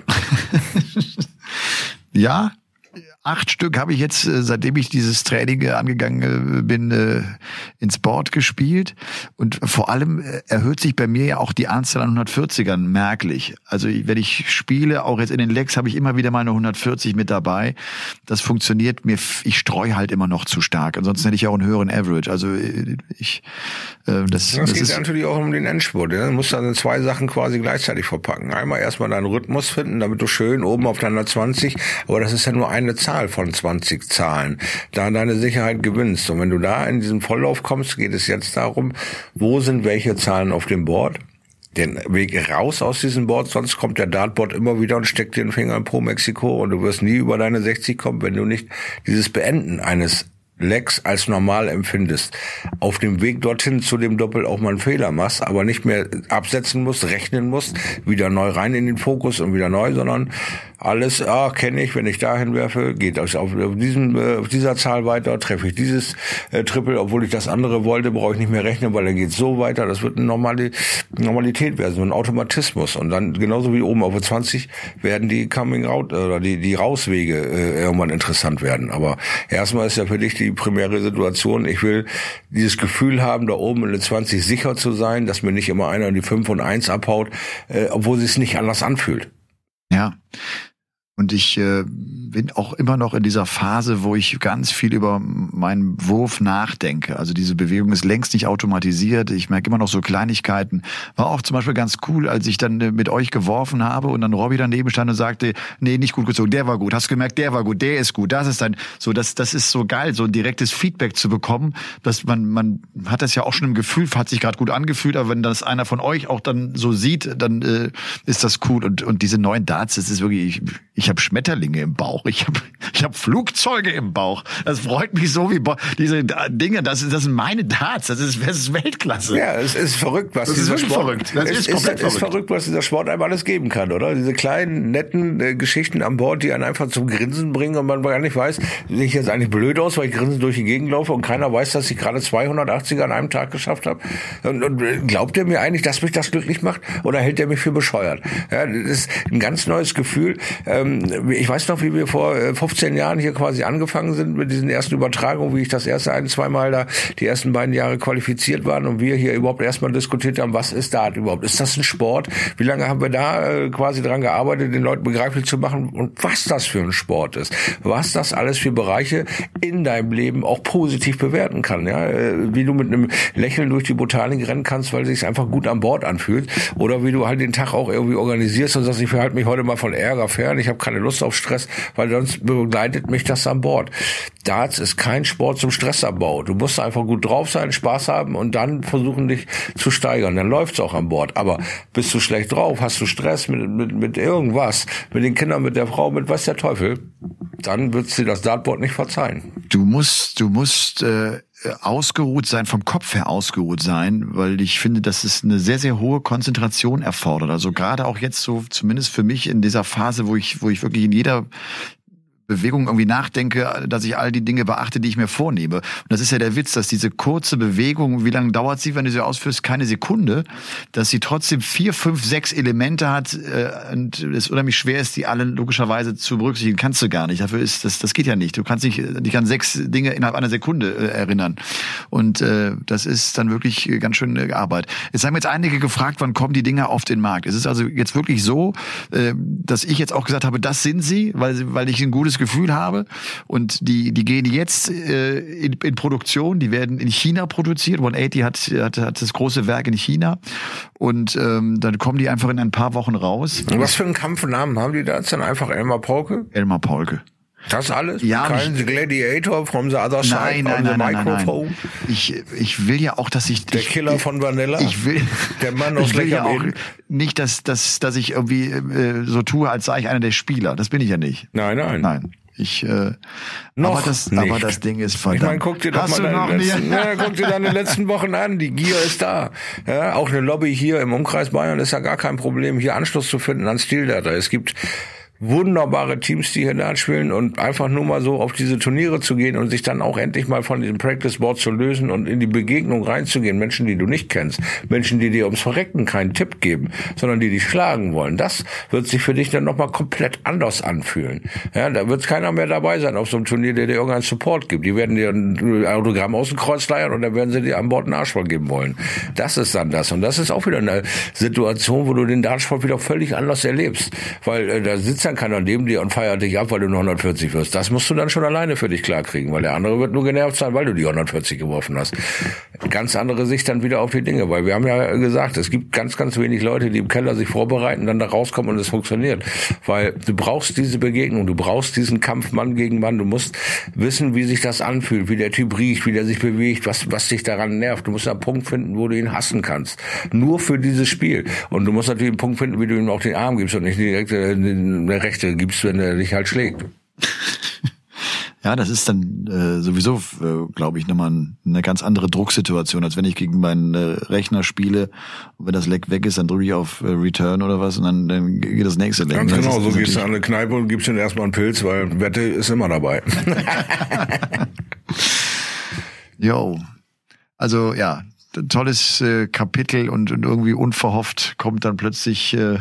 *laughs* ja, acht Stück habe ich jetzt, äh, seitdem ich dieses Training äh, angegangen äh, bin, ins Board gespielt. Und vor allem erhöht sich bei mir ja auch die Anzahl an 140ern merklich. Also wenn ich spiele, auch jetzt in den Lecks, habe ich immer wieder meine 140 mit dabei. Das funktioniert mir, ich streue halt immer noch zu stark. Ansonsten hätte ich ja auch einen höheren Average. Also ich, das, das, das geht ist natürlich auch um den Endspurt. Ja? Du musst dann zwei Sachen quasi gleichzeitig verpacken. Einmal erstmal deinen Rhythmus finden, damit du schön oben auf deiner 20, aber das ist ja nur eine Zahl Zahl von 20 Zahlen, da deine Sicherheit gewinnst. Und wenn du da in diesen Volllauf kommst, geht es jetzt darum, wo sind welche Zahlen auf dem Board? den Weg raus aus diesem Board, sonst kommt der Dartboard immer wieder und steckt den Finger in Pro Mexiko und du wirst nie über deine 60 kommen, wenn du nicht dieses Beenden eines Lex als normal empfindest, auf dem Weg dorthin zu dem Doppel auch mal einen Fehler machst, aber nicht mehr absetzen musst, rechnen musst, wieder neu rein in den Fokus und wieder neu, sondern alles, ah, kenne ich, wenn ich dahin werfe, geht das auf, diesem, äh, auf dieser Zahl weiter, treffe ich dieses äh, Triple, obwohl ich das andere wollte, brauche ich nicht mehr rechnen, weil dann geht so weiter. Das wird eine Normali Normalität werden, so ein Automatismus. Und dann genauso wie oben auf der 20 werden die Coming Out oder die, die Rauswege äh, irgendwann interessant werden. Aber erstmal ist ja für dich die primäre Situation, ich will dieses Gefühl haben, da oben in der 20 sicher zu sein, dass mir nicht immer einer in die 5 und 1 abhaut, äh, obwohl es nicht anders anfühlt. Ja. Und ich äh, bin auch immer noch in dieser Phase, wo ich ganz viel über meinen Wurf nachdenke. Also diese Bewegung ist längst nicht automatisiert. Ich merke immer noch so Kleinigkeiten. War auch zum Beispiel ganz cool, als ich dann äh, mit euch geworfen habe und dann Robby daneben stand und sagte, nee, nicht gut gezogen, der war gut. Hast du gemerkt, der war gut, der ist gut. Das ist dann so, das, das ist so geil, so ein direktes Feedback zu bekommen, dass man, man hat das ja auch schon im Gefühl, hat sich gerade gut angefühlt, aber wenn das einer von euch auch dann so sieht, dann äh, ist das cool. Und, und diese neuen Darts, das ist wirklich, ich, ich habe Schmetterlinge im Bauch, ich habe ich hab Flugzeuge im Bauch. Das freut mich so wie diese Dinge, das, das sind meine Darts, das ist, das ist Weltklasse. Ja, es ist verrückt, was das dieser ist Sport, verrückt. Das es ist, ist, verrückt. ist verrückt, was dieser Sport einem alles geben kann, oder? Diese kleinen, netten äh, Geschichten an Bord, die einen einfach zum Grinsen bringen und man gar nicht weiß, sehe ich jetzt eigentlich blöd aus, weil ich grinsend durch die Gegend laufe und keiner weiß, dass ich gerade 280er an einem Tag geschafft habe. Und, und äh, glaubt er mir eigentlich, dass mich das glücklich macht oder hält er mich für bescheuert? Ja, das ist ein ganz neues Gefühl. Ähm, ich weiß noch, wie wir vor 15 äh, Jahren hier quasi angefangen sind mit diesen ersten Übertragungen, wie ich das erste ein, zweimal da die ersten beiden Jahre qualifiziert waren und wir hier überhaupt erstmal diskutiert haben, was ist Dart überhaupt? Ist das ein Sport? Wie lange haben wir da äh, quasi dran gearbeitet, den Leuten begreiflich zu machen und was das für ein Sport ist? Was das alles für Bereiche in deinem Leben auch positiv bewerten kann, ja? Äh, wie du mit einem Lächeln durch die Botanik rennen kannst, weil es sich einfach gut an Bord anfühlt oder wie du halt den Tag auch irgendwie organisierst und sagst, ich verhalte mich heute mal von Ärger fern, ich habe keine Lust auf Stress, weil sonst begleitet mich das an Bord. Darts ist kein Sport zum Stressabbau. Du musst einfach gut drauf sein, Spaß haben und dann versuchen dich zu steigern. Dann läuft's auch an Bord. Aber bist du schlecht drauf, hast du Stress mit, mit, mit irgendwas, mit den Kindern, mit der Frau, mit was der Teufel, dann wird's dir das Dartboard nicht verzeihen. Du musst, du musst äh, ausgeruht sein, vom Kopf her ausgeruht sein, weil ich finde, dass es eine sehr, sehr hohe Konzentration erfordert. Also gerade auch jetzt so, zumindest für mich in dieser Phase, wo ich, wo ich wirklich in jeder Bewegung irgendwie nachdenke, dass ich all die Dinge beachte, die ich mir vornehme. Und das ist ja der Witz, dass diese kurze Bewegung, wie lange dauert sie, wenn du sie ausführst? Keine Sekunde, dass sie trotzdem vier, fünf, sechs Elemente hat äh, und es unheimlich schwer ist, die alle logischerweise zu berücksichtigen. Kannst du gar nicht. Dafür ist das, das geht ja nicht. Du kannst nicht, dich an sechs Dinge innerhalb einer Sekunde äh, erinnern. Und äh, das ist dann wirklich ganz schön äh, Arbeit. Jetzt haben jetzt einige gefragt, wann kommen die Dinge auf den Markt. Es ist also jetzt wirklich so, äh, dass ich jetzt auch gesagt habe, das sind sie, weil, weil ich ein gutes Gefühl habe. Und die, die gehen jetzt äh, in, in Produktion, die werden in China produziert. 180 hat, hat, hat das große Werk in China. Und ähm, dann kommen die einfach in ein paar Wochen raus. Und was für einen Kampfnamen haben die da jetzt dann einfach Elmar Paulke? Elmar Paulke. Das alles? Ja, Kein ich- Gladiator from the other side Nein, nein, the nein, nein, nein, microphone? nein. Ich, ich will ja auch, dass ich Der ich, Killer von Vanilla? Ich will, Der Mann *laughs* aus ich will ja auch nicht, dass, dass, dass ich irgendwie äh, so tue, als sei ich einer der Spieler. Das bin ich ja nicht. Nein, nein. Nein. Ich, äh, Noch aber das, nicht. aber das Ding ist verdammt. Ich meine, guck dir doch Hast mal deine letzten, ja, guck dir deine letzten Wochen an. Die Gier ist da. Ja, auch eine Lobby hier im Umkreis Bayern ist ja gar kein Problem, hier Anschluss zu finden an Stildata. Es gibt wunderbare Teams, die hier da spielen und einfach nur mal so auf diese Turniere zu gehen und sich dann auch endlich mal von diesem Practice Board zu lösen und in die Begegnung reinzugehen. Menschen, die du nicht kennst. Menschen, die dir ums Verrecken keinen Tipp geben, sondern die dich schlagen wollen. Das wird sich für dich dann nochmal komplett anders anfühlen. Ja, da wird keiner mehr dabei sein auf so einem Turnier, der dir irgendeinen Support gibt. Die werden dir ein Autogramm aus dem Kreuz leiern und dann werden sie dir an Bord einen Arschvoll geben wollen. Das ist dann das. Und das ist auch wieder eine Situation, wo du den Dartsport wieder völlig anders erlebst. Weil äh, da sitzt dann keiner neben dir und feiert dich ab, weil du nur 140 wirst. Das musst du dann schon alleine für dich klarkriegen, weil der andere wird nur genervt sein, weil du die 140 geworfen hast. Ganz andere Sicht dann wieder auf die Dinge, weil wir haben ja gesagt, es gibt ganz, ganz wenig Leute, die im Keller sich vorbereiten, dann da rauskommen und es funktioniert. Weil du brauchst diese Begegnung, du brauchst diesen Kampf Mann gegen Mann, du musst wissen, wie sich das anfühlt, wie der Typ riecht, wie der sich bewegt, was, was dich daran nervt. Du musst einen Punkt finden, wo du ihn hassen kannst. Nur für dieses Spiel. Und du musst natürlich einen Punkt finden, wie du ihm auch den Arm gibst und nicht direkt äh, Rechte gibst, wenn er dich halt schlägt. *laughs* Ja, das ist dann äh, sowieso, äh, glaube ich, nochmal ein- eine ganz andere Drucksituation, als wenn ich gegen meinen äh, Rechner spiele. Und wenn das Leck weg ist, dann drücke ich auf äh, Return oder was und dann, dann geht das nächste Leck. Ganz genau, so gehst du an eine Kneipe und gibst ihm erstmal einen Pilz, weil Wette ist immer dabei. *laughs* Jo. Also ja, tolles äh, Kapitel und, und irgendwie unverhofft kommt dann plötzlich, äh,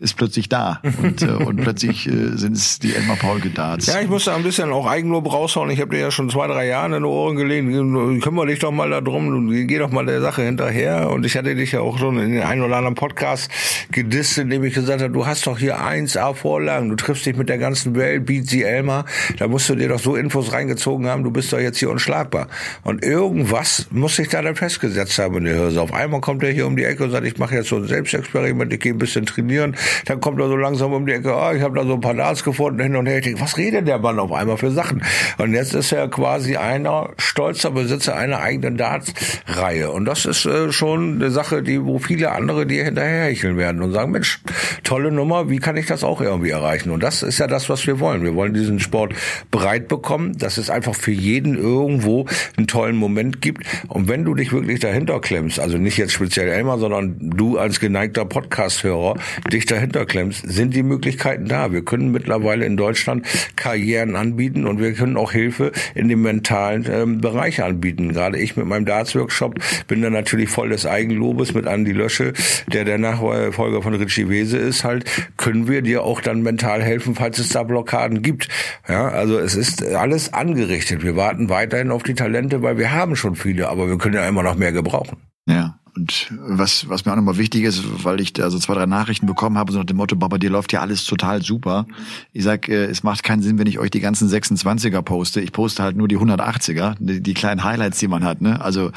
ist plötzlich da. Und, äh, und plötzlich äh, sind es die Elmar Paulke Darts. Ja, ich muss da ein bisschen auch Eigenlob raushauen. Ich habe dir ja schon zwei, drei Jahre in die Ohren gelegt. Kümmere dich doch mal darum. Geh doch mal der Sache hinterher. Und ich hatte dich ja auch schon in den einen oder anderen Podcast gedisst, in dem ich gesagt habe, du hast doch hier 1A Vorlagen. Du triffst dich mit der ganzen Welt, beat sie Elmar. Da musst du dir doch so Infos reingezogen haben. Du bist doch jetzt hier unschlagbar. Und irgendwas muss sich da dann festgesetzt haben in der Hirse. Auf einmal kommt er hier um die Ecke und sagt, ich mache jetzt so ein Selbstexperiment. Ich gehe ein bisschen trainieren. Dann kommt er so langsam um die Ecke. Ah, ich habe da so ein paar Darts gefunden hin und her. Ich denke, was redet der Mann auf einmal für Sachen? Und jetzt ist er quasi einer stolzer Besitzer einer eigenen Darts-Reihe. Und das ist äh, schon eine Sache, die, wo viele andere dir hinterherhecheln werden und sagen, Mensch, tolle Nummer, wie kann ich das auch irgendwie erreichen? Und das ist ja das, was wir wollen. Wir wollen diesen Sport breit bekommen, dass es einfach für jeden irgendwo einen tollen Moment gibt. Und wenn du dich wirklich dahinter klemmst, also nicht jetzt speziell Elmar, sondern du als geneigter Podcast-Hörer dich dahinter klemmst, sind die Möglichkeiten da. Wir können mittlerweile in Deutschland Karrieren anbieten und wir können auch Hilfe in dem mentalen ähm, Bereich anbieten. Gerade ich mit meinem Darts-Workshop bin da natürlich voll des Eigenlobes mit Andi Lösche, der der Nachfolger von Richie Wese ist halt, können wir dir auch dann mental helfen, falls es da Blockaden gibt. Ja, also es ist alles angerichtet. Wir warten weiterhin auf die Talente, weil wir haben schon viele, aber wir können ja immer noch mehr gebrauchen. Ja. Und was, was mir auch nochmal wichtig ist, weil ich da so zwei, drei Nachrichten bekommen habe, so nach dem Motto, Baba, dir läuft ja alles total super. Ich sag, äh, es macht keinen Sinn, wenn ich euch die ganzen 26er poste. Ich poste halt nur die 180er, die, die kleinen Highlights, die man hat. Ne? Also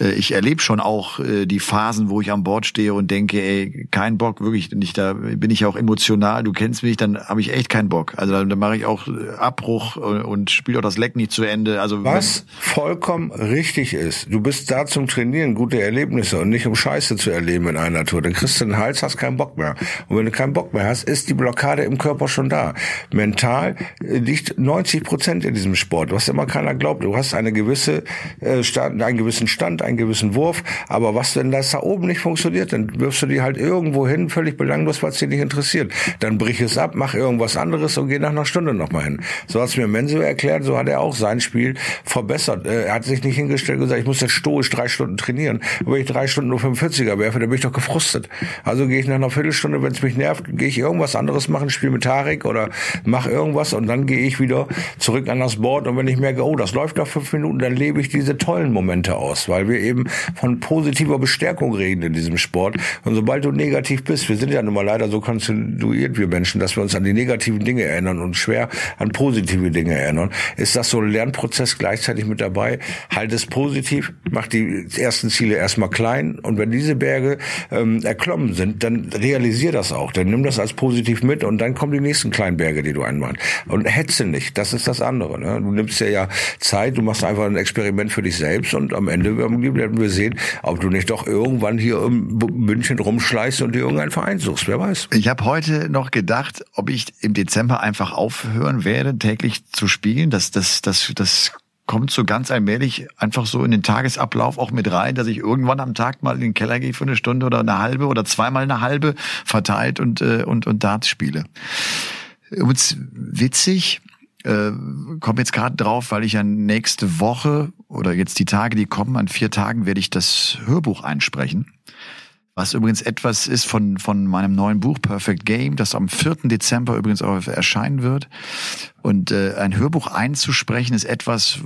äh, ich erlebe schon auch äh, die Phasen, wo ich an Bord stehe und denke, ey, kein Bock, wirklich nicht. Da bin ich auch emotional. Du kennst mich, dann habe ich echt keinen Bock. Also da, da mache ich auch Abbruch und, und spiele auch das Leck nicht zu Ende. Also Was vollkommen richtig ist. Du bist da zum Trainieren, gute Erlebnisse Erlebnisse und nicht um Scheiße zu erleben in einer Tour. Dann kriegst du den Hals, hast keinen Bock mehr. Und wenn du keinen Bock mehr hast, ist die Blockade im Körper schon da. Mental liegt 90 Prozent in diesem Sport, was immer keiner glaubt. Du hast eine gewisse äh, Stand, einen gewissen Stand, einen gewissen Wurf, aber was wenn das da oben nicht funktioniert, dann wirfst du die halt irgendwo hin, völlig belanglos, was dich nicht interessiert. Dann brich es ab, mach irgendwas anderes und geh nach einer Stunde nochmal hin. So hat's mir Menzo erklärt, so hat er auch sein Spiel verbessert. Äh, er hat sich nicht hingestellt und gesagt, ich muss jetzt stoisch drei Stunden trainieren. Wenn ich drei Stunden nur 45er werfe, dann bin ich doch gefrustet. Also gehe ich nach einer Viertelstunde, wenn es mich nervt, gehe ich irgendwas anderes machen, spiele mit Tarek oder mache irgendwas und dann gehe ich wieder zurück an das Board und wenn ich merke, oh, das läuft nach fünf Minuten, dann lebe ich diese tollen Momente aus, weil wir eben von positiver Bestärkung reden in diesem Sport. Und sobald du negativ bist, wir sind ja nun mal leider so konstituiert, wir Menschen, dass wir uns an die negativen Dinge erinnern und schwer an positive Dinge erinnern, ist das so ein Lernprozess gleichzeitig mit dabei. Halt es positiv, mach die ersten Ziele erstmal klein und wenn diese Berge ähm, erklommen sind, dann realisier das auch. Dann nimm das als positiv mit und dann kommen die nächsten kleinen Berge, die du einmachst. Und hetze nicht, das ist das andere. Ne? Du nimmst dir ja Zeit, du machst einfach ein Experiment für dich selbst und am Ende werden wir sehen, ob du nicht doch irgendwann hier im München rumschleißt und dir irgendeinen Verein suchst. Wer weiß. Ich habe heute noch gedacht, ob ich im Dezember einfach aufhören werde, täglich zu spielen. Das, das, das, das kommt so ganz allmählich einfach so in den Tagesablauf auch mit rein, dass ich irgendwann am Tag mal in den Keller gehe für eine Stunde oder eine halbe oder zweimal eine halbe verteilt und, äh, und, und Darts spiele. Und witzig, äh, komme jetzt gerade drauf, weil ich ja nächste Woche oder jetzt die Tage, die kommen, an vier Tagen werde ich das Hörbuch einsprechen. Was übrigens etwas ist von, von meinem neuen Buch Perfect Game, das am 4. Dezember übrigens auch erscheinen wird. Und äh, ein Hörbuch einzusprechen ist etwas,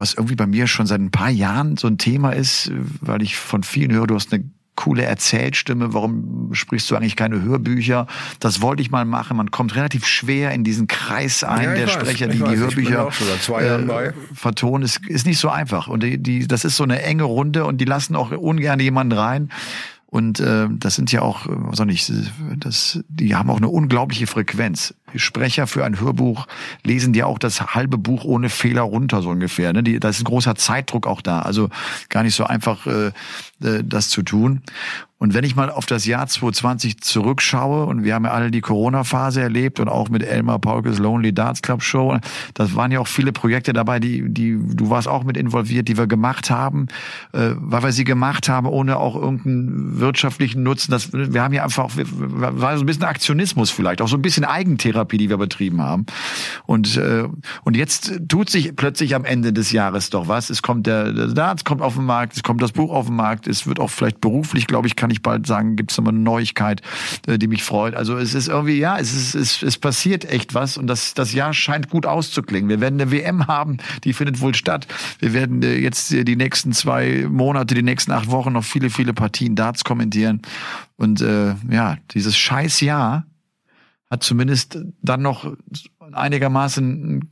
was irgendwie bei mir schon seit ein paar Jahren so ein Thema ist, weil ich von vielen höre, du hast eine coole Erzählstimme, warum sprichst du eigentlich keine Hörbücher? Das wollte ich mal machen. Man kommt relativ schwer in diesen Kreis ein, ja, der weiß, Sprecher, die weiß, die Hörbücher äh, vertonen. Ist, ist nicht so einfach. Und die, die, das ist so eine enge Runde und die lassen auch ungern jemanden rein. Und äh, das sind ja auch, was soll ich, das, die haben auch eine unglaubliche Frequenz. Sprecher für ein Hörbuch lesen dir auch das halbe Buch ohne Fehler runter, so ungefähr. Ne? Die, da ist ein großer Zeitdruck auch da. Also gar nicht so einfach, äh, äh das zu tun. Und wenn ich mal auf das Jahr 2020 zurückschaue, und wir haben ja alle die Corona-Phase erlebt und auch mit Elmar Paulkes Lonely Darts Club Show, das waren ja auch viele Projekte dabei, die, die, du warst auch mit involviert, die wir gemacht haben, äh, weil wir sie gemacht haben, ohne auch irgendeinen wirtschaftlichen Nutzen. Das, wir haben ja einfach, war so ein bisschen Aktionismus vielleicht, auch so ein bisschen Eigentherapie, die wir betrieben haben. Und, äh, und jetzt tut sich plötzlich am Ende des Jahres doch was. Es kommt der, der Darts kommt auf den Markt, es kommt das Buch auf den Markt, es wird auch vielleicht beruflich, glaube ich, kann ich bald sagen, gibt es nochmal eine Neuigkeit, äh, die mich freut. Also es ist irgendwie, ja, es ist, es, es passiert echt was und das, das Jahr scheint gut auszuklingen. Wir werden eine WM haben, die findet wohl statt. Wir werden äh, jetzt die nächsten zwei Monate, die nächsten acht Wochen noch viele, viele Partien Darts kommentieren. Und äh, ja, dieses scheiß Jahr hat zumindest dann noch einigermaßen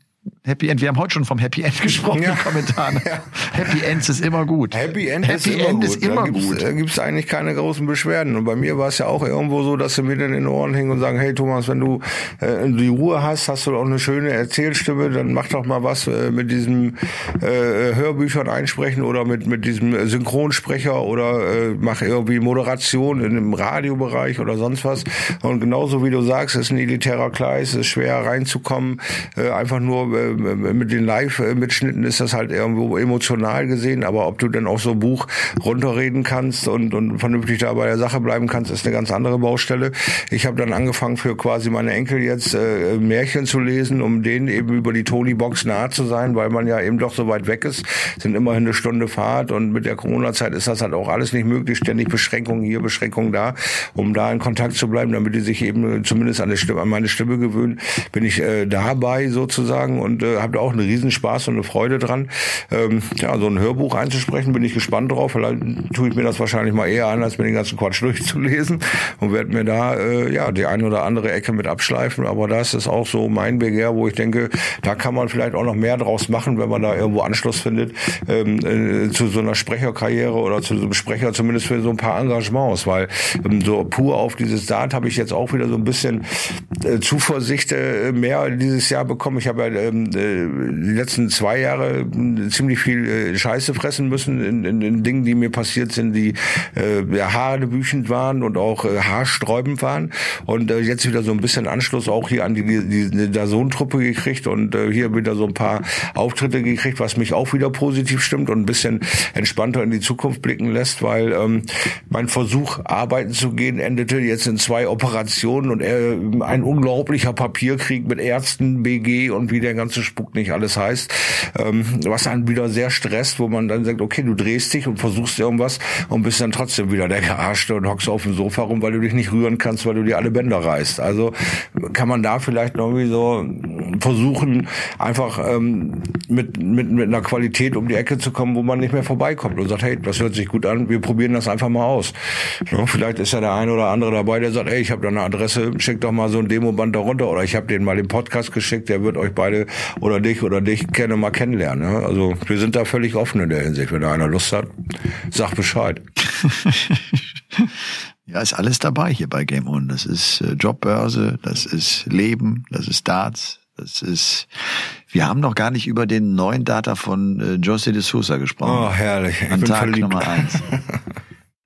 Happy End. Wir haben heute schon vom Happy End *laughs* gesprochen ja. in Kommentaren. Ja. Happy Ends ist immer gut. Happy End Happy ist immer End gut. Ist immer da gibt's, gut. Da gibt's eigentlich keine großen Beschwerden. Und bei mir war es ja auch irgendwo so, dass sie mir dann in den Ohren hingen und sagen, hey Thomas, wenn du äh, die Ruhe hast, hast du auch eine schöne Erzählstimme, dann mach doch mal was äh, mit diesem äh, Hörbüchern einsprechen oder mit, mit diesem Synchronsprecher oder äh, mach irgendwie Moderation in dem Radiobereich oder sonst was. Und genauso wie du sagst, ist ein elitärer Kleis, ist schwer reinzukommen, äh, einfach nur mit den Live-Mitschnitten ist das halt irgendwo emotional gesehen, aber ob du denn auch so Buch runterreden kannst und, und vernünftig da bei der Sache bleiben kannst, ist eine ganz andere Baustelle. Ich habe dann angefangen für quasi meine Enkel jetzt äh, Märchen zu lesen, um denen eben über die Tony-Box nahe zu sein, weil man ja eben doch so weit weg ist, sind immerhin eine Stunde Fahrt und mit der Corona-Zeit ist das halt auch alles nicht möglich, ständig Beschränkungen hier, Beschränkungen da, um da in Kontakt zu bleiben, damit die sich eben zumindest an, Stimme, an meine Stimme gewöhnen, bin ich äh, dabei sozusagen und äh, habe auch einen Riesenspaß und eine Freude dran. Ähm, ja, so ein Hörbuch einzusprechen, bin ich gespannt drauf. Vielleicht tue ich mir das wahrscheinlich mal eher an, als mir den ganzen Quatsch *laughs* durchzulesen und werde mir da äh, ja die eine oder andere Ecke mit abschleifen. Aber das ist auch so mein Begehr, wo ich denke, da kann man vielleicht auch noch mehr draus machen, wenn man da irgendwo Anschluss findet ähm, äh, zu so einer Sprecherkarriere oder zu so einem Sprecher, zumindest für so ein paar Engagements, weil ähm, so pur auf dieses Dart habe ich jetzt auch wieder so ein bisschen äh, Zuversicht äh, mehr dieses Jahr bekommen. Ich habe ja ähm, die letzten zwei Jahre ziemlich viel äh, Scheiße fressen müssen in, in, in Dingen, die mir passiert sind, die äh, ja, haarnebüchend waren und auch äh, haarsträubend waren. Und äh, jetzt wieder so ein bisschen Anschluss auch hier an die, die, die Dazon-Truppe gekriegt und äh, hier wieder so ein paar Auftritte gekriegt, was mich auch wieder positiv stimmt und ein bisschen entspannter in die Zukunft blicken lässt, weil ähm, mein Versuch, arbeiten zu gehen, endete jetzt in zwei Operationen und äh, ein unglaublicher Papierkrieg mit Ärzten, BG und wie der ganze Spuck nicht alles heißt, ähm, was einen wieder sehr stresst, wo man dann sagt, okay, du drehst dich und versuchst irgendwas und bist dann trotzdem wieder der Gearschte und hockst auf dem Sofa rum, weil du dich nicht rühren kannst, weil du dir alle Bänder reißt. Also kann man da vielleicht irgendwie so versuchen, einfach ähm, mit, mit, mit einer Qualität um die Ecke zu kommen, wo man nicht mehr vorbeikommt und sagt, hey, das hört sich gut an, wir probieren das einfach mal aus. Ja, vielleicht ist ja der eine oder andere dabei, der sagt, ey, ich habe da eine Adresse, schick doch mal so ein Demoband darunter oder ich habe den mal den Podcast geschickt, der wird euch beide oder dich oder dich gerne mal kennenlernen. Ja? Also wir sind da völlig offen in der Hinsicht. Wenn da einer Lust hat, sag Bescheid. *laughs* Ja, ist alles dabei hier bei Game On. Das ist äh, Jobbörse, das ist Leben, das ist Darts, das ist. Wir haben noch gar nicht über den neuen Data von äh, Jose de Sousa gesprochen. Oh, herrlich. Ich An Tag verliebt. Nummer eins. *laughs*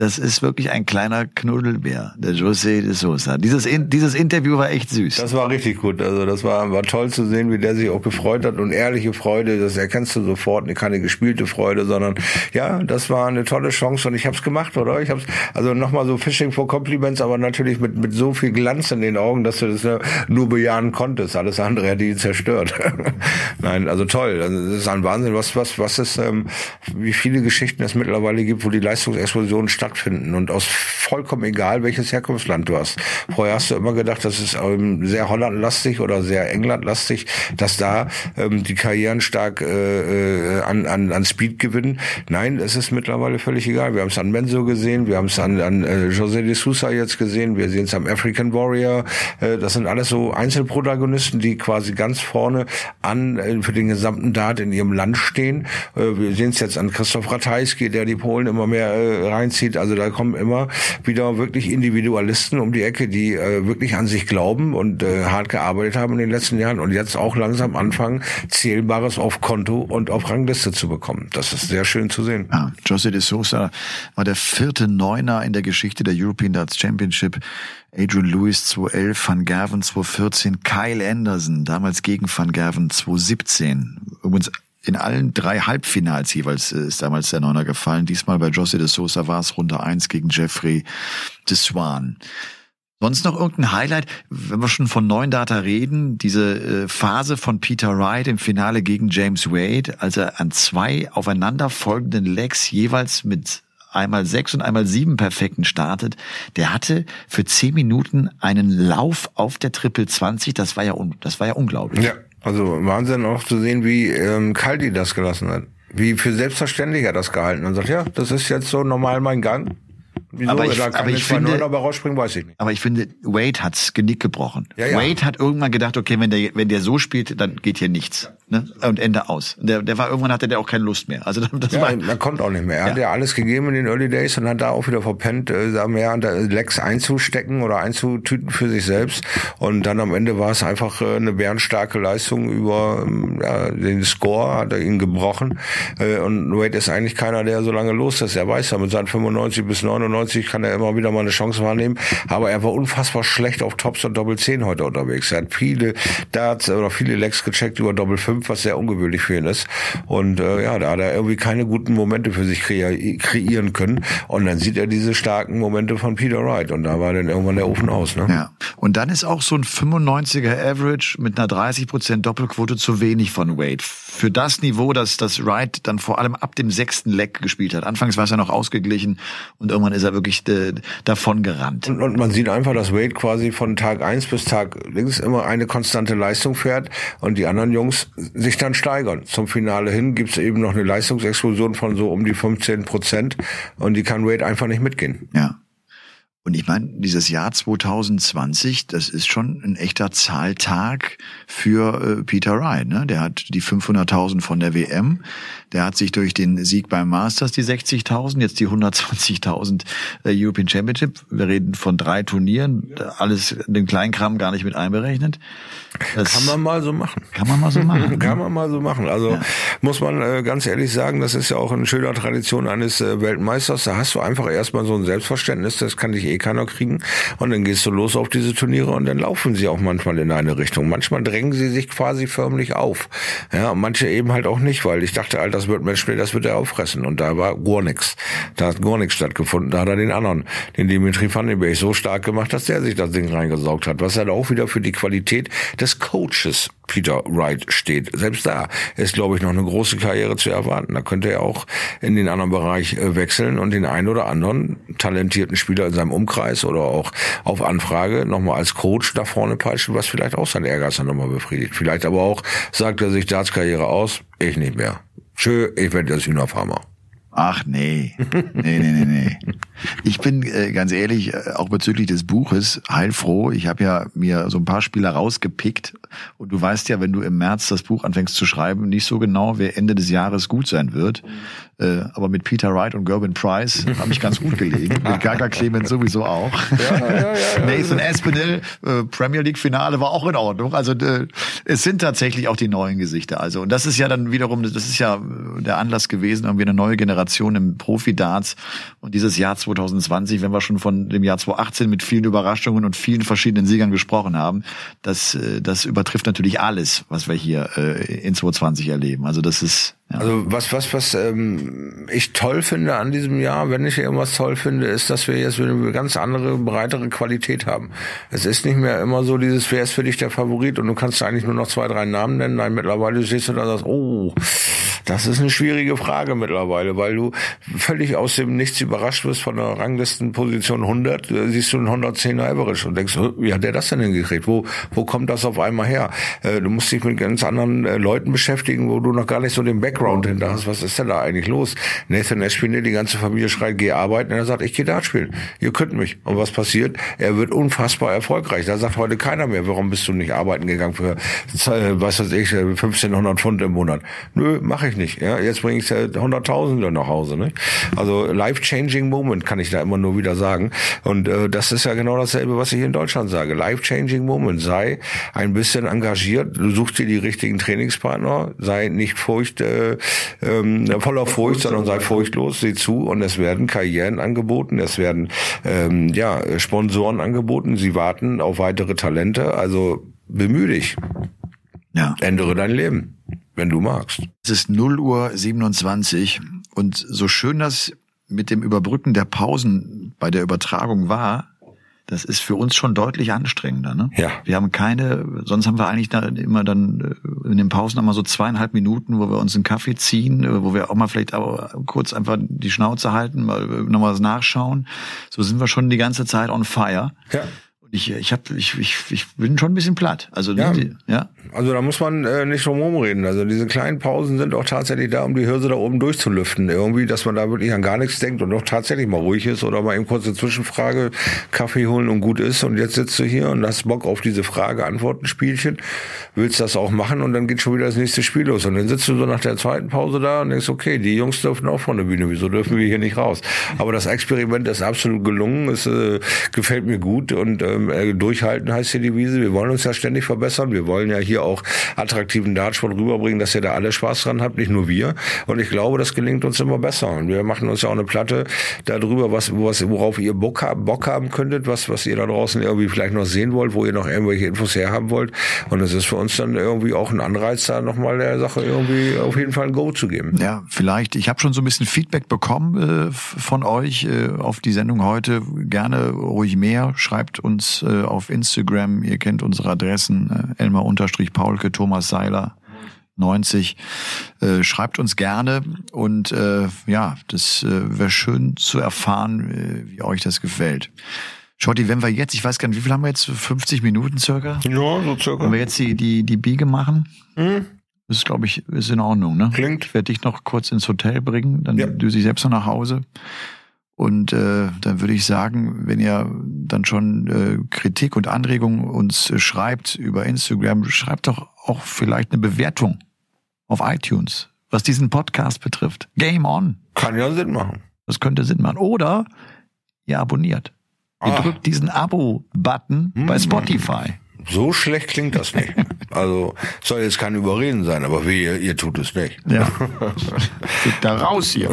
Das ist wirklich ein kleiner Knuddelbär, der José de Sosa. Dieses, in, dieses Interview war echt süß. Das war richtig gut. Also das war, war toll zu sehen, wie der sich auch gefreut hat und ehrliche Freude. Das erkennst du sofort, keine gespielte Freude, sondern ja, das war eine tolle Chance und ich habe es gemacht, oder? Ich habe also nochmal so Fishing for Compliments, aber natürlich mit mit so viel Glanz in den Augen, dass du das nur bejahen konntest. Alles andere hätte ihn zerstört. *laughs* Nein, also toll. Also das ist ein Wahnsinn, was was was ist, ähm, wie viele Geschichten es mittlerweile gibt, wo die Leistungsexplosion statt stattfinden und aus vollkommen egal, welches Herkunftsland du hast. Vorher hast du immer gedacht, das ist ähm, sehr Hollandlastig oder sehr Englandlastig, dass da ähm, die Karrieren stark äh, äh, an, an, an Speed gewinnen. Nein, es ist mittlerweile völlig egal. Wir haben es an Menzo gesehen, wir haben es an, an äh, José de Sousa jetzt gesehen, wir sehen es am African Warrior. Äh, das sind alles so Einzelprotagonisten, die quasi ganz vorne an äh, für den gesamten Dart in ihrem Land stehen. Äh, wir sehen es jetzt an Christoph Ratajski, der die Polen immer mehr äh, reinzieht. Also da kommen immer wieder wirklich Individualisten um die Ecke, die äh, wirklich an sich glauben und äh, hart gearbeitet haben in den letzten Jahren und jetzt auch langsam anfangen, Zählbares auf Konto und auf Rangliste zu bekommen. Das ist sehr schön zu sehen. Ja, José de Sousa war der vierte Neuner in der Geschichte der European Darts Championship. Adrian Lewis 2011, Van Gerven 2014, Kyle Anderson, damals gegen Van Gerven 2017. Übrigens in allen drei Halbfinals jeweils äh, ist damals der Neuner gefallen. Diesmal bei José de Sosa war es Runde eins gegen Jeffrey de Swan. Sonst noch irgendein Highlight, wenn wir schon von neuen Data reden, diese äh, Phase von Peter Wright im Finale gegen James Wade, als er an zwei aufeinanderfolgenden Legs jeweils mit einmal sechs und einmal sieben perfekten startet, der hatte für zehn Minuten einen Lauf auf der Triple 20, das war ja, das war ja unglaublich. Ja. Also Wahnsinn auch zu sehen, wie ähm, Kaldi das gelassen hat. Wie für selbstverständlich er das gehalten und sagt, ja, das ist jetzt so normal mein Gang. Wieso aber ich, aber ich finde, aber rausspringen, weiß ich nicht. Aber ich finde, Wade hat's Genick gebrochen. Ja, ja. Wade hat irgendwann gedacht, okay, wenn der, wenn der so spielt, dann geht hier nichts. Ne? Und Ende aus. Der, der war irgendwann hatte der auch keine Lust mehr. Also *laughs* das ja, war, er konnte auch nicht mehr. Er ja. hat ja alles gegeben in den Early Days und hat da auch wieder verpennt, äh, da mehr an der Lex einzustecken oder einzutüten für sich selbst. Und dann am Ende war es einfach äh, eine bärenstarke Leistung über ja, den Score, hat er ihn gebrochen. Äh, und Wade ist eigentlich keiner, der so lange los ist. Er weiß ja, mit seinen 95 bis 99 kann er immer wieder mal eine Chance wahrnehmen. Aber er war unfassbar schlecht auf Tops und Doppel 10 heute unterwegs. Er hat viele Darts oder viele Legs gecheckt über Doppel 5 5, was sehr ungewöhnlich für ihn ist. Und äh, ja, da hat er irgendwie keine guten Momente für sich kre kreieren können. Und dann sieht er diese starken Momente von Peter Wright. Und da war dann irgendwann der Ofen aus. Ne? Ja. Und dann ist auch so ein 95er Average mit einer 30% Doppelquote zu wenig von Wade. Für das Niveau, dass das Wright dann vor allem ab dem sechsten Leck gespielt hat. Anfangs war es ja noch ausgeglichen und irgendwann ist er wirklich äh, davon gerannt. Und, und man sieht einfach, dass Wade quasi von Tag eins bis Tag links immer eine konstante Leistung fährt und die anderen Jungs sich dann steigern. Zum Finale hin gibt es eben noch eine Leistungsexplosion von so um die 15 Prozent und die kann Wade einfach nicht mitgehen. Ja. Und ich meine, dieses Jahr 2020, das ist schon ein echter Zahltag für äh, Peter Wright. Ne? Der hat die 500.000 von der WM, der hat sich durch den Sieg beim Masters die 60.000, jetzt die 120.000 äh, European Championship. Wir reden von drei Turnieren, alles den Kleinkram gar nicht mit einberechnet. Das kann man mal so machen. Kann man mal so machen. *laughs* kann man mal so machen. Also ja. muss man äh, ganz ehrlich sagen, das ist ja auch eine schöne Tradition eines äh, Weltmeisters. Da hast du einfach erstmal so ein Selbstverständnis, das kann dich eh keiner kriegen. Und dann gehst du los auf diese Turniere und dann laufen sie auch manchmal in eine Richtung. Manchmal drängen sie sich quasi förmlich auf. Ja, und manche eben halt auch nicht, weil ich dachte, Alter, das wird Matchplay, das wird er auffressen. Und da war gar nichts. Da hat gar nichts stattgefunden. Da hat er den anderen, den Dimitri Vandenberg, so stark gemacht, dass der sich das Ding reingesaugt hat. Was halt auch wieder für die Qualität des Coaches Peter Wright steht. Selbst da ist, glaube ich, noch eine große Karriere zu erwarten. Da könnte er auch in den anderen Bereich äh, wechseln und den einen oder anderen talentierten Spieler in seinem Umkreis oder auch auf Anfrage nochmal als Coach da vorne peitschen, was vielleicht auch sein Ehrgeiz dann nochmal befriedigt. Vielleicht aber auch sagt er sich Darts-Karriere aus, ich nicht mehr. Tschö, ich werde jetzt Hühnerfarmer. Ach nee, nee, nee, nee, nee. Ich bin äh, ganz ehrlich, äh, auch bezüglich des Buches, heilfroh. Ich habe ja mir so ein paar Spieler rausgepickt und du weißt ja, wenn du im März das Buch anfängst zu schreiben, nicht so genau, wer Ende des Jahres gut sein wird. Äh, aber mit Peter Wright und Gerben Price habe ich ganz gut gelegen. *laughs* mit Gaga Clemens sowieso auch. Ja, ja, ja, Nathan Espinel, äh, Premier League Finale war auch in Ordnung. Also äh, es sind tatsächlich auch die neuen Gesichter. Also und das ist ja dann wiederum, das ist ja der Anlass gewesen, irgendwie eine neue Generation im Profi-Darts und dieses Jahr 2020, wenn wir schon von dem Jahr 2018 mit vielen Überraschungen und vielen verschiedenen Siegern gesprochen haben, das, äh, das übertrifft natürlich alles, was wir hier äh, in 2020 erleben. Also das ist Also was was was ähm, ich toll finde an diesem Jahr, wenn ich irgendwas toll finde, ist, dass wir jetzt eine ganz andere, breitere Qualität haben. Es ist nicht mehr immer so dieses, wer ist für dich der Favorit und du kannst eigentlich nur noch zwei, drei Namen nennen. Nein, mittlerweile stehst du da sagst, oh, das ist eine schwierige Frage mittlerweile, weil du völlig aus dem Nichts überrascht wirst von der Ranglistenposition 100, äh, siehst du einen 110er Average und denkst, wie hat der das denn hingekriegt? Wo, wo kommt das auf einmal her? Äh, du musst dich mit ganz anderen äh, Leuten beschäftigen, wo du noch gar nicht so den Background hinter hast. Was ist denn da eigentlich los? Nathan Espinel, die ganze Familie schreit, geh arbeiten. Und er sagt, ich gehe Dart spielen. Ihr könnt mich. Und was passiert? Er wird unfassbar erfolgreich. Da sagt heute keiner mehr, warum bist du nicht arbeiten gegangen für, was weiß ich, 1500 Pfund im Monat? Nö, mache ich nicht. Ja, jetzt bringe ich Hunderttausende nach Hause. Ne? Also life-changing Moment kann ich da immer nur wieder sagen. Und äh, das ist ja genau dasselbe, was ich in Deutschland sage. Life-changing Moment. Sei ein bisschen engagiert. Du suchst dir die richtigen Trainingspartner. Sei nicht furcht, äh, äh, voller Furcht, sondern sei furchtlos. Sieh zu und es werden Karrieren angeboten. Es werden ähm, ja Sponsoren angeboten. Sie warten auf weitere Talente. Also bemühe dich. Ja. Ändere dein Leben wenn du magst. Es ist 0 Uhr 27 und so schön das mit dem Überbrücken der Pausen bei der Übertragung war, das ist für uns schon deutlich anstrengender. Ne? Ja. Wir haben keine, sonst haben wir eigentlich da immer dann äh, in den Pausen immer so zweieinhalb Minuten, wo wir uns einen Kaffee ziehen, äh, wo wir auch mal vielleicht auch kurz einfach die Schnauze halten, mal äh, nochmal was nachschauen. So sind wir schon die ganze Zeit on fire. Ja. Ich, ich, hab, ich, ich, ich bin schon ein bisschen platt. Also, ja. Die, ja. also da muss man äh, nicht drum reden. Also diese kleinen Pausen sind auch tatsächlich da, um die Hirse da oben durchzulüften. Irgendwie, dass man da wirklich an gar nichts denkt und doch tatsächlich mal ruhig ist oder mal eben kurz eine Zwischenfrage, Kaffee holen und gut ist. Und jetzt sitzt du hier und hast Bock auf diese Frage-Antworten-Spielchen, willst das auch machen und dann geht schon wieder das nächste Spiel los. Und dann sitzt du so nach der zweiten Pause da und denkst, okay, die Jungs dürfen auch von der Bühne, wieso dürfen wir hier nicht raus? Aber das Experiment ist absolut gelungen, es äh, gefällt mir gut und äh, ähm, äh, durchhalten heißt hier die Wiese. Wir wollen uns ja ständig verbessern. Wir wollen ja hier auch attraktiven Dartsport rüberbringen, dass ihr da alle Spaß dran habt, nicht nur wir. Und ich glaube, das gelingt uns immer besser. Und wir machen uns ja auch eine Platte darüber, was, was worauf ihr Bock, Bock haben könntet, was, was ihr da draußen irgendwie vielleicht noch sehen wollt, wo ihr noch irgendwelche Infos herhaben wollt. Und es ist für uns dann irgendwie auch ein Anreiz, da nochmal der Sache irgendwie auf jeden Fall ein Go zu geben. Ja, vielleicht. Ich habe schon so ein bisschen Feedback bekommen äh, von euch äh, auf die Sendung heute. Gerne ruhig mehr. Schreibt uns äh, auf Instagram. Ihr kennt unsere Adressen. Äh, Elmar-Paulke, Thomas Seiler. 90. Äh, schreibt uns gerne und äh, ja, das äh, wäre schön zu erfahren, äh, wie euch das gefällt. Schotti, wenn wir jetzt, ich weiß gar nicht, wie viel haben wir jetzt? 50 Minuten circa? Ja, so circa. Wenn wir jetzt die, die, die Biege machen? Mhm. Das ist, glaube ich, ist in Ordnung, ne? Klingt. Ich werde dich noch kurz ins Hotel bringen, dann ja. du sie selbst noch nach Hause. Und äh, dann würde ich sagen, wenn ihr dann schon äh, Kritik und Anregungen uns äh, schreibt über Instagram, schreibt doch auch vielleicht eine Bewertung auf iTunes, was diesen Podcast betrifft. Game on. Kann ja Sinn machen. Das könnte Sinn machen. Oder ihr abonniert. Ihr Ah. drückt diesen Abo-Button bei Spotify. So schlecht klingt das nicht. *laughs* Also soll jetzt kein Überreden sein, aber wie ihr, ihr tut es nicht. Ja. *laughs* Geht da raus hier.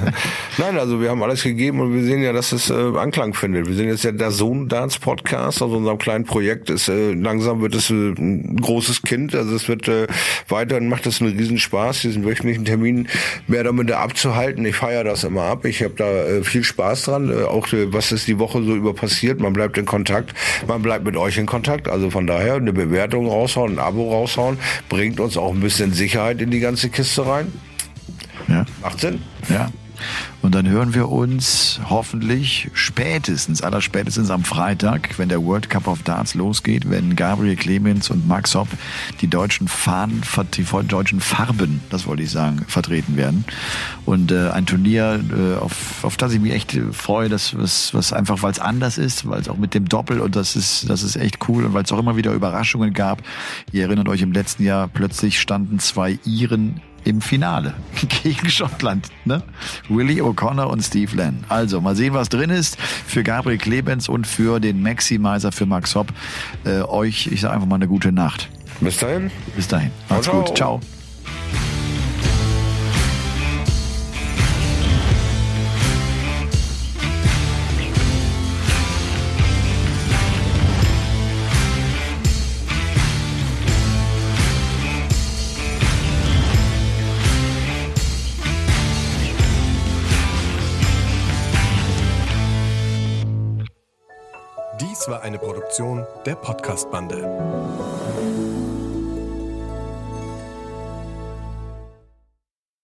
*laughs* Nein, also wir haben alles gegeben und wir sehen ja, dass es äh, Anklang findet. Wir sind jetzt ja der Sohn Dance Podcast aus unserem kleinen Projekt. Ist, äh, langsam wird es äh, ein großes Kind. Also es wird äh, weiterhin macht es einen Riesenspaß, diesen wöchentlichen Termin mehr damit abzuhalten. Ich feiere das immer ab. Ich habe da äh, viel Spaß dran. Äh, auch äh, was ist die Woche so über passiert. Man bleibt in Kontakt. Man bleibt mit euch in Kontakt. Also von daher eine Bewertung raushauen, ein Abo raushauen, bringt uns auch ein bisschen Sicherheit in die ganze Kiste rein. Ja. Macht Sinn. Ja. Und dann hören wir uns hoffentlich spätestens, allerspätestens am Freitag, wenn der World Cup of Darts losgeht, wenn Gabriel Clemens und Max Hopp die deutschen Fahnen, die deutschen Farben, das wollte ich sagen, vertreten werden. Und äh, ein Turnier, äh, auf, auf das ich mich echt äh, freue, das, was, was einfach, weil es anders ist, weil es auch mit dem Doppel und das ist, das ist echt cool und weil es auch immer wieder Überraschungen gab. Ihr erinnert euch, im letzten Jahr plötzlich standen zwei Iren im Finale *laughs* gegen Schottland. Ne? Willie O'Connor und Steve Len. Also mal sehen, was drin ist für Gabriel Clemens und für den Maximizer für Max Hopp. Äh, euch, ich sage einfach mal eine gute Nacht. Bis dahin. Bis dahin. Macht's Ciao, gut. Ciao. Eine Produktion der Podcast-Bande.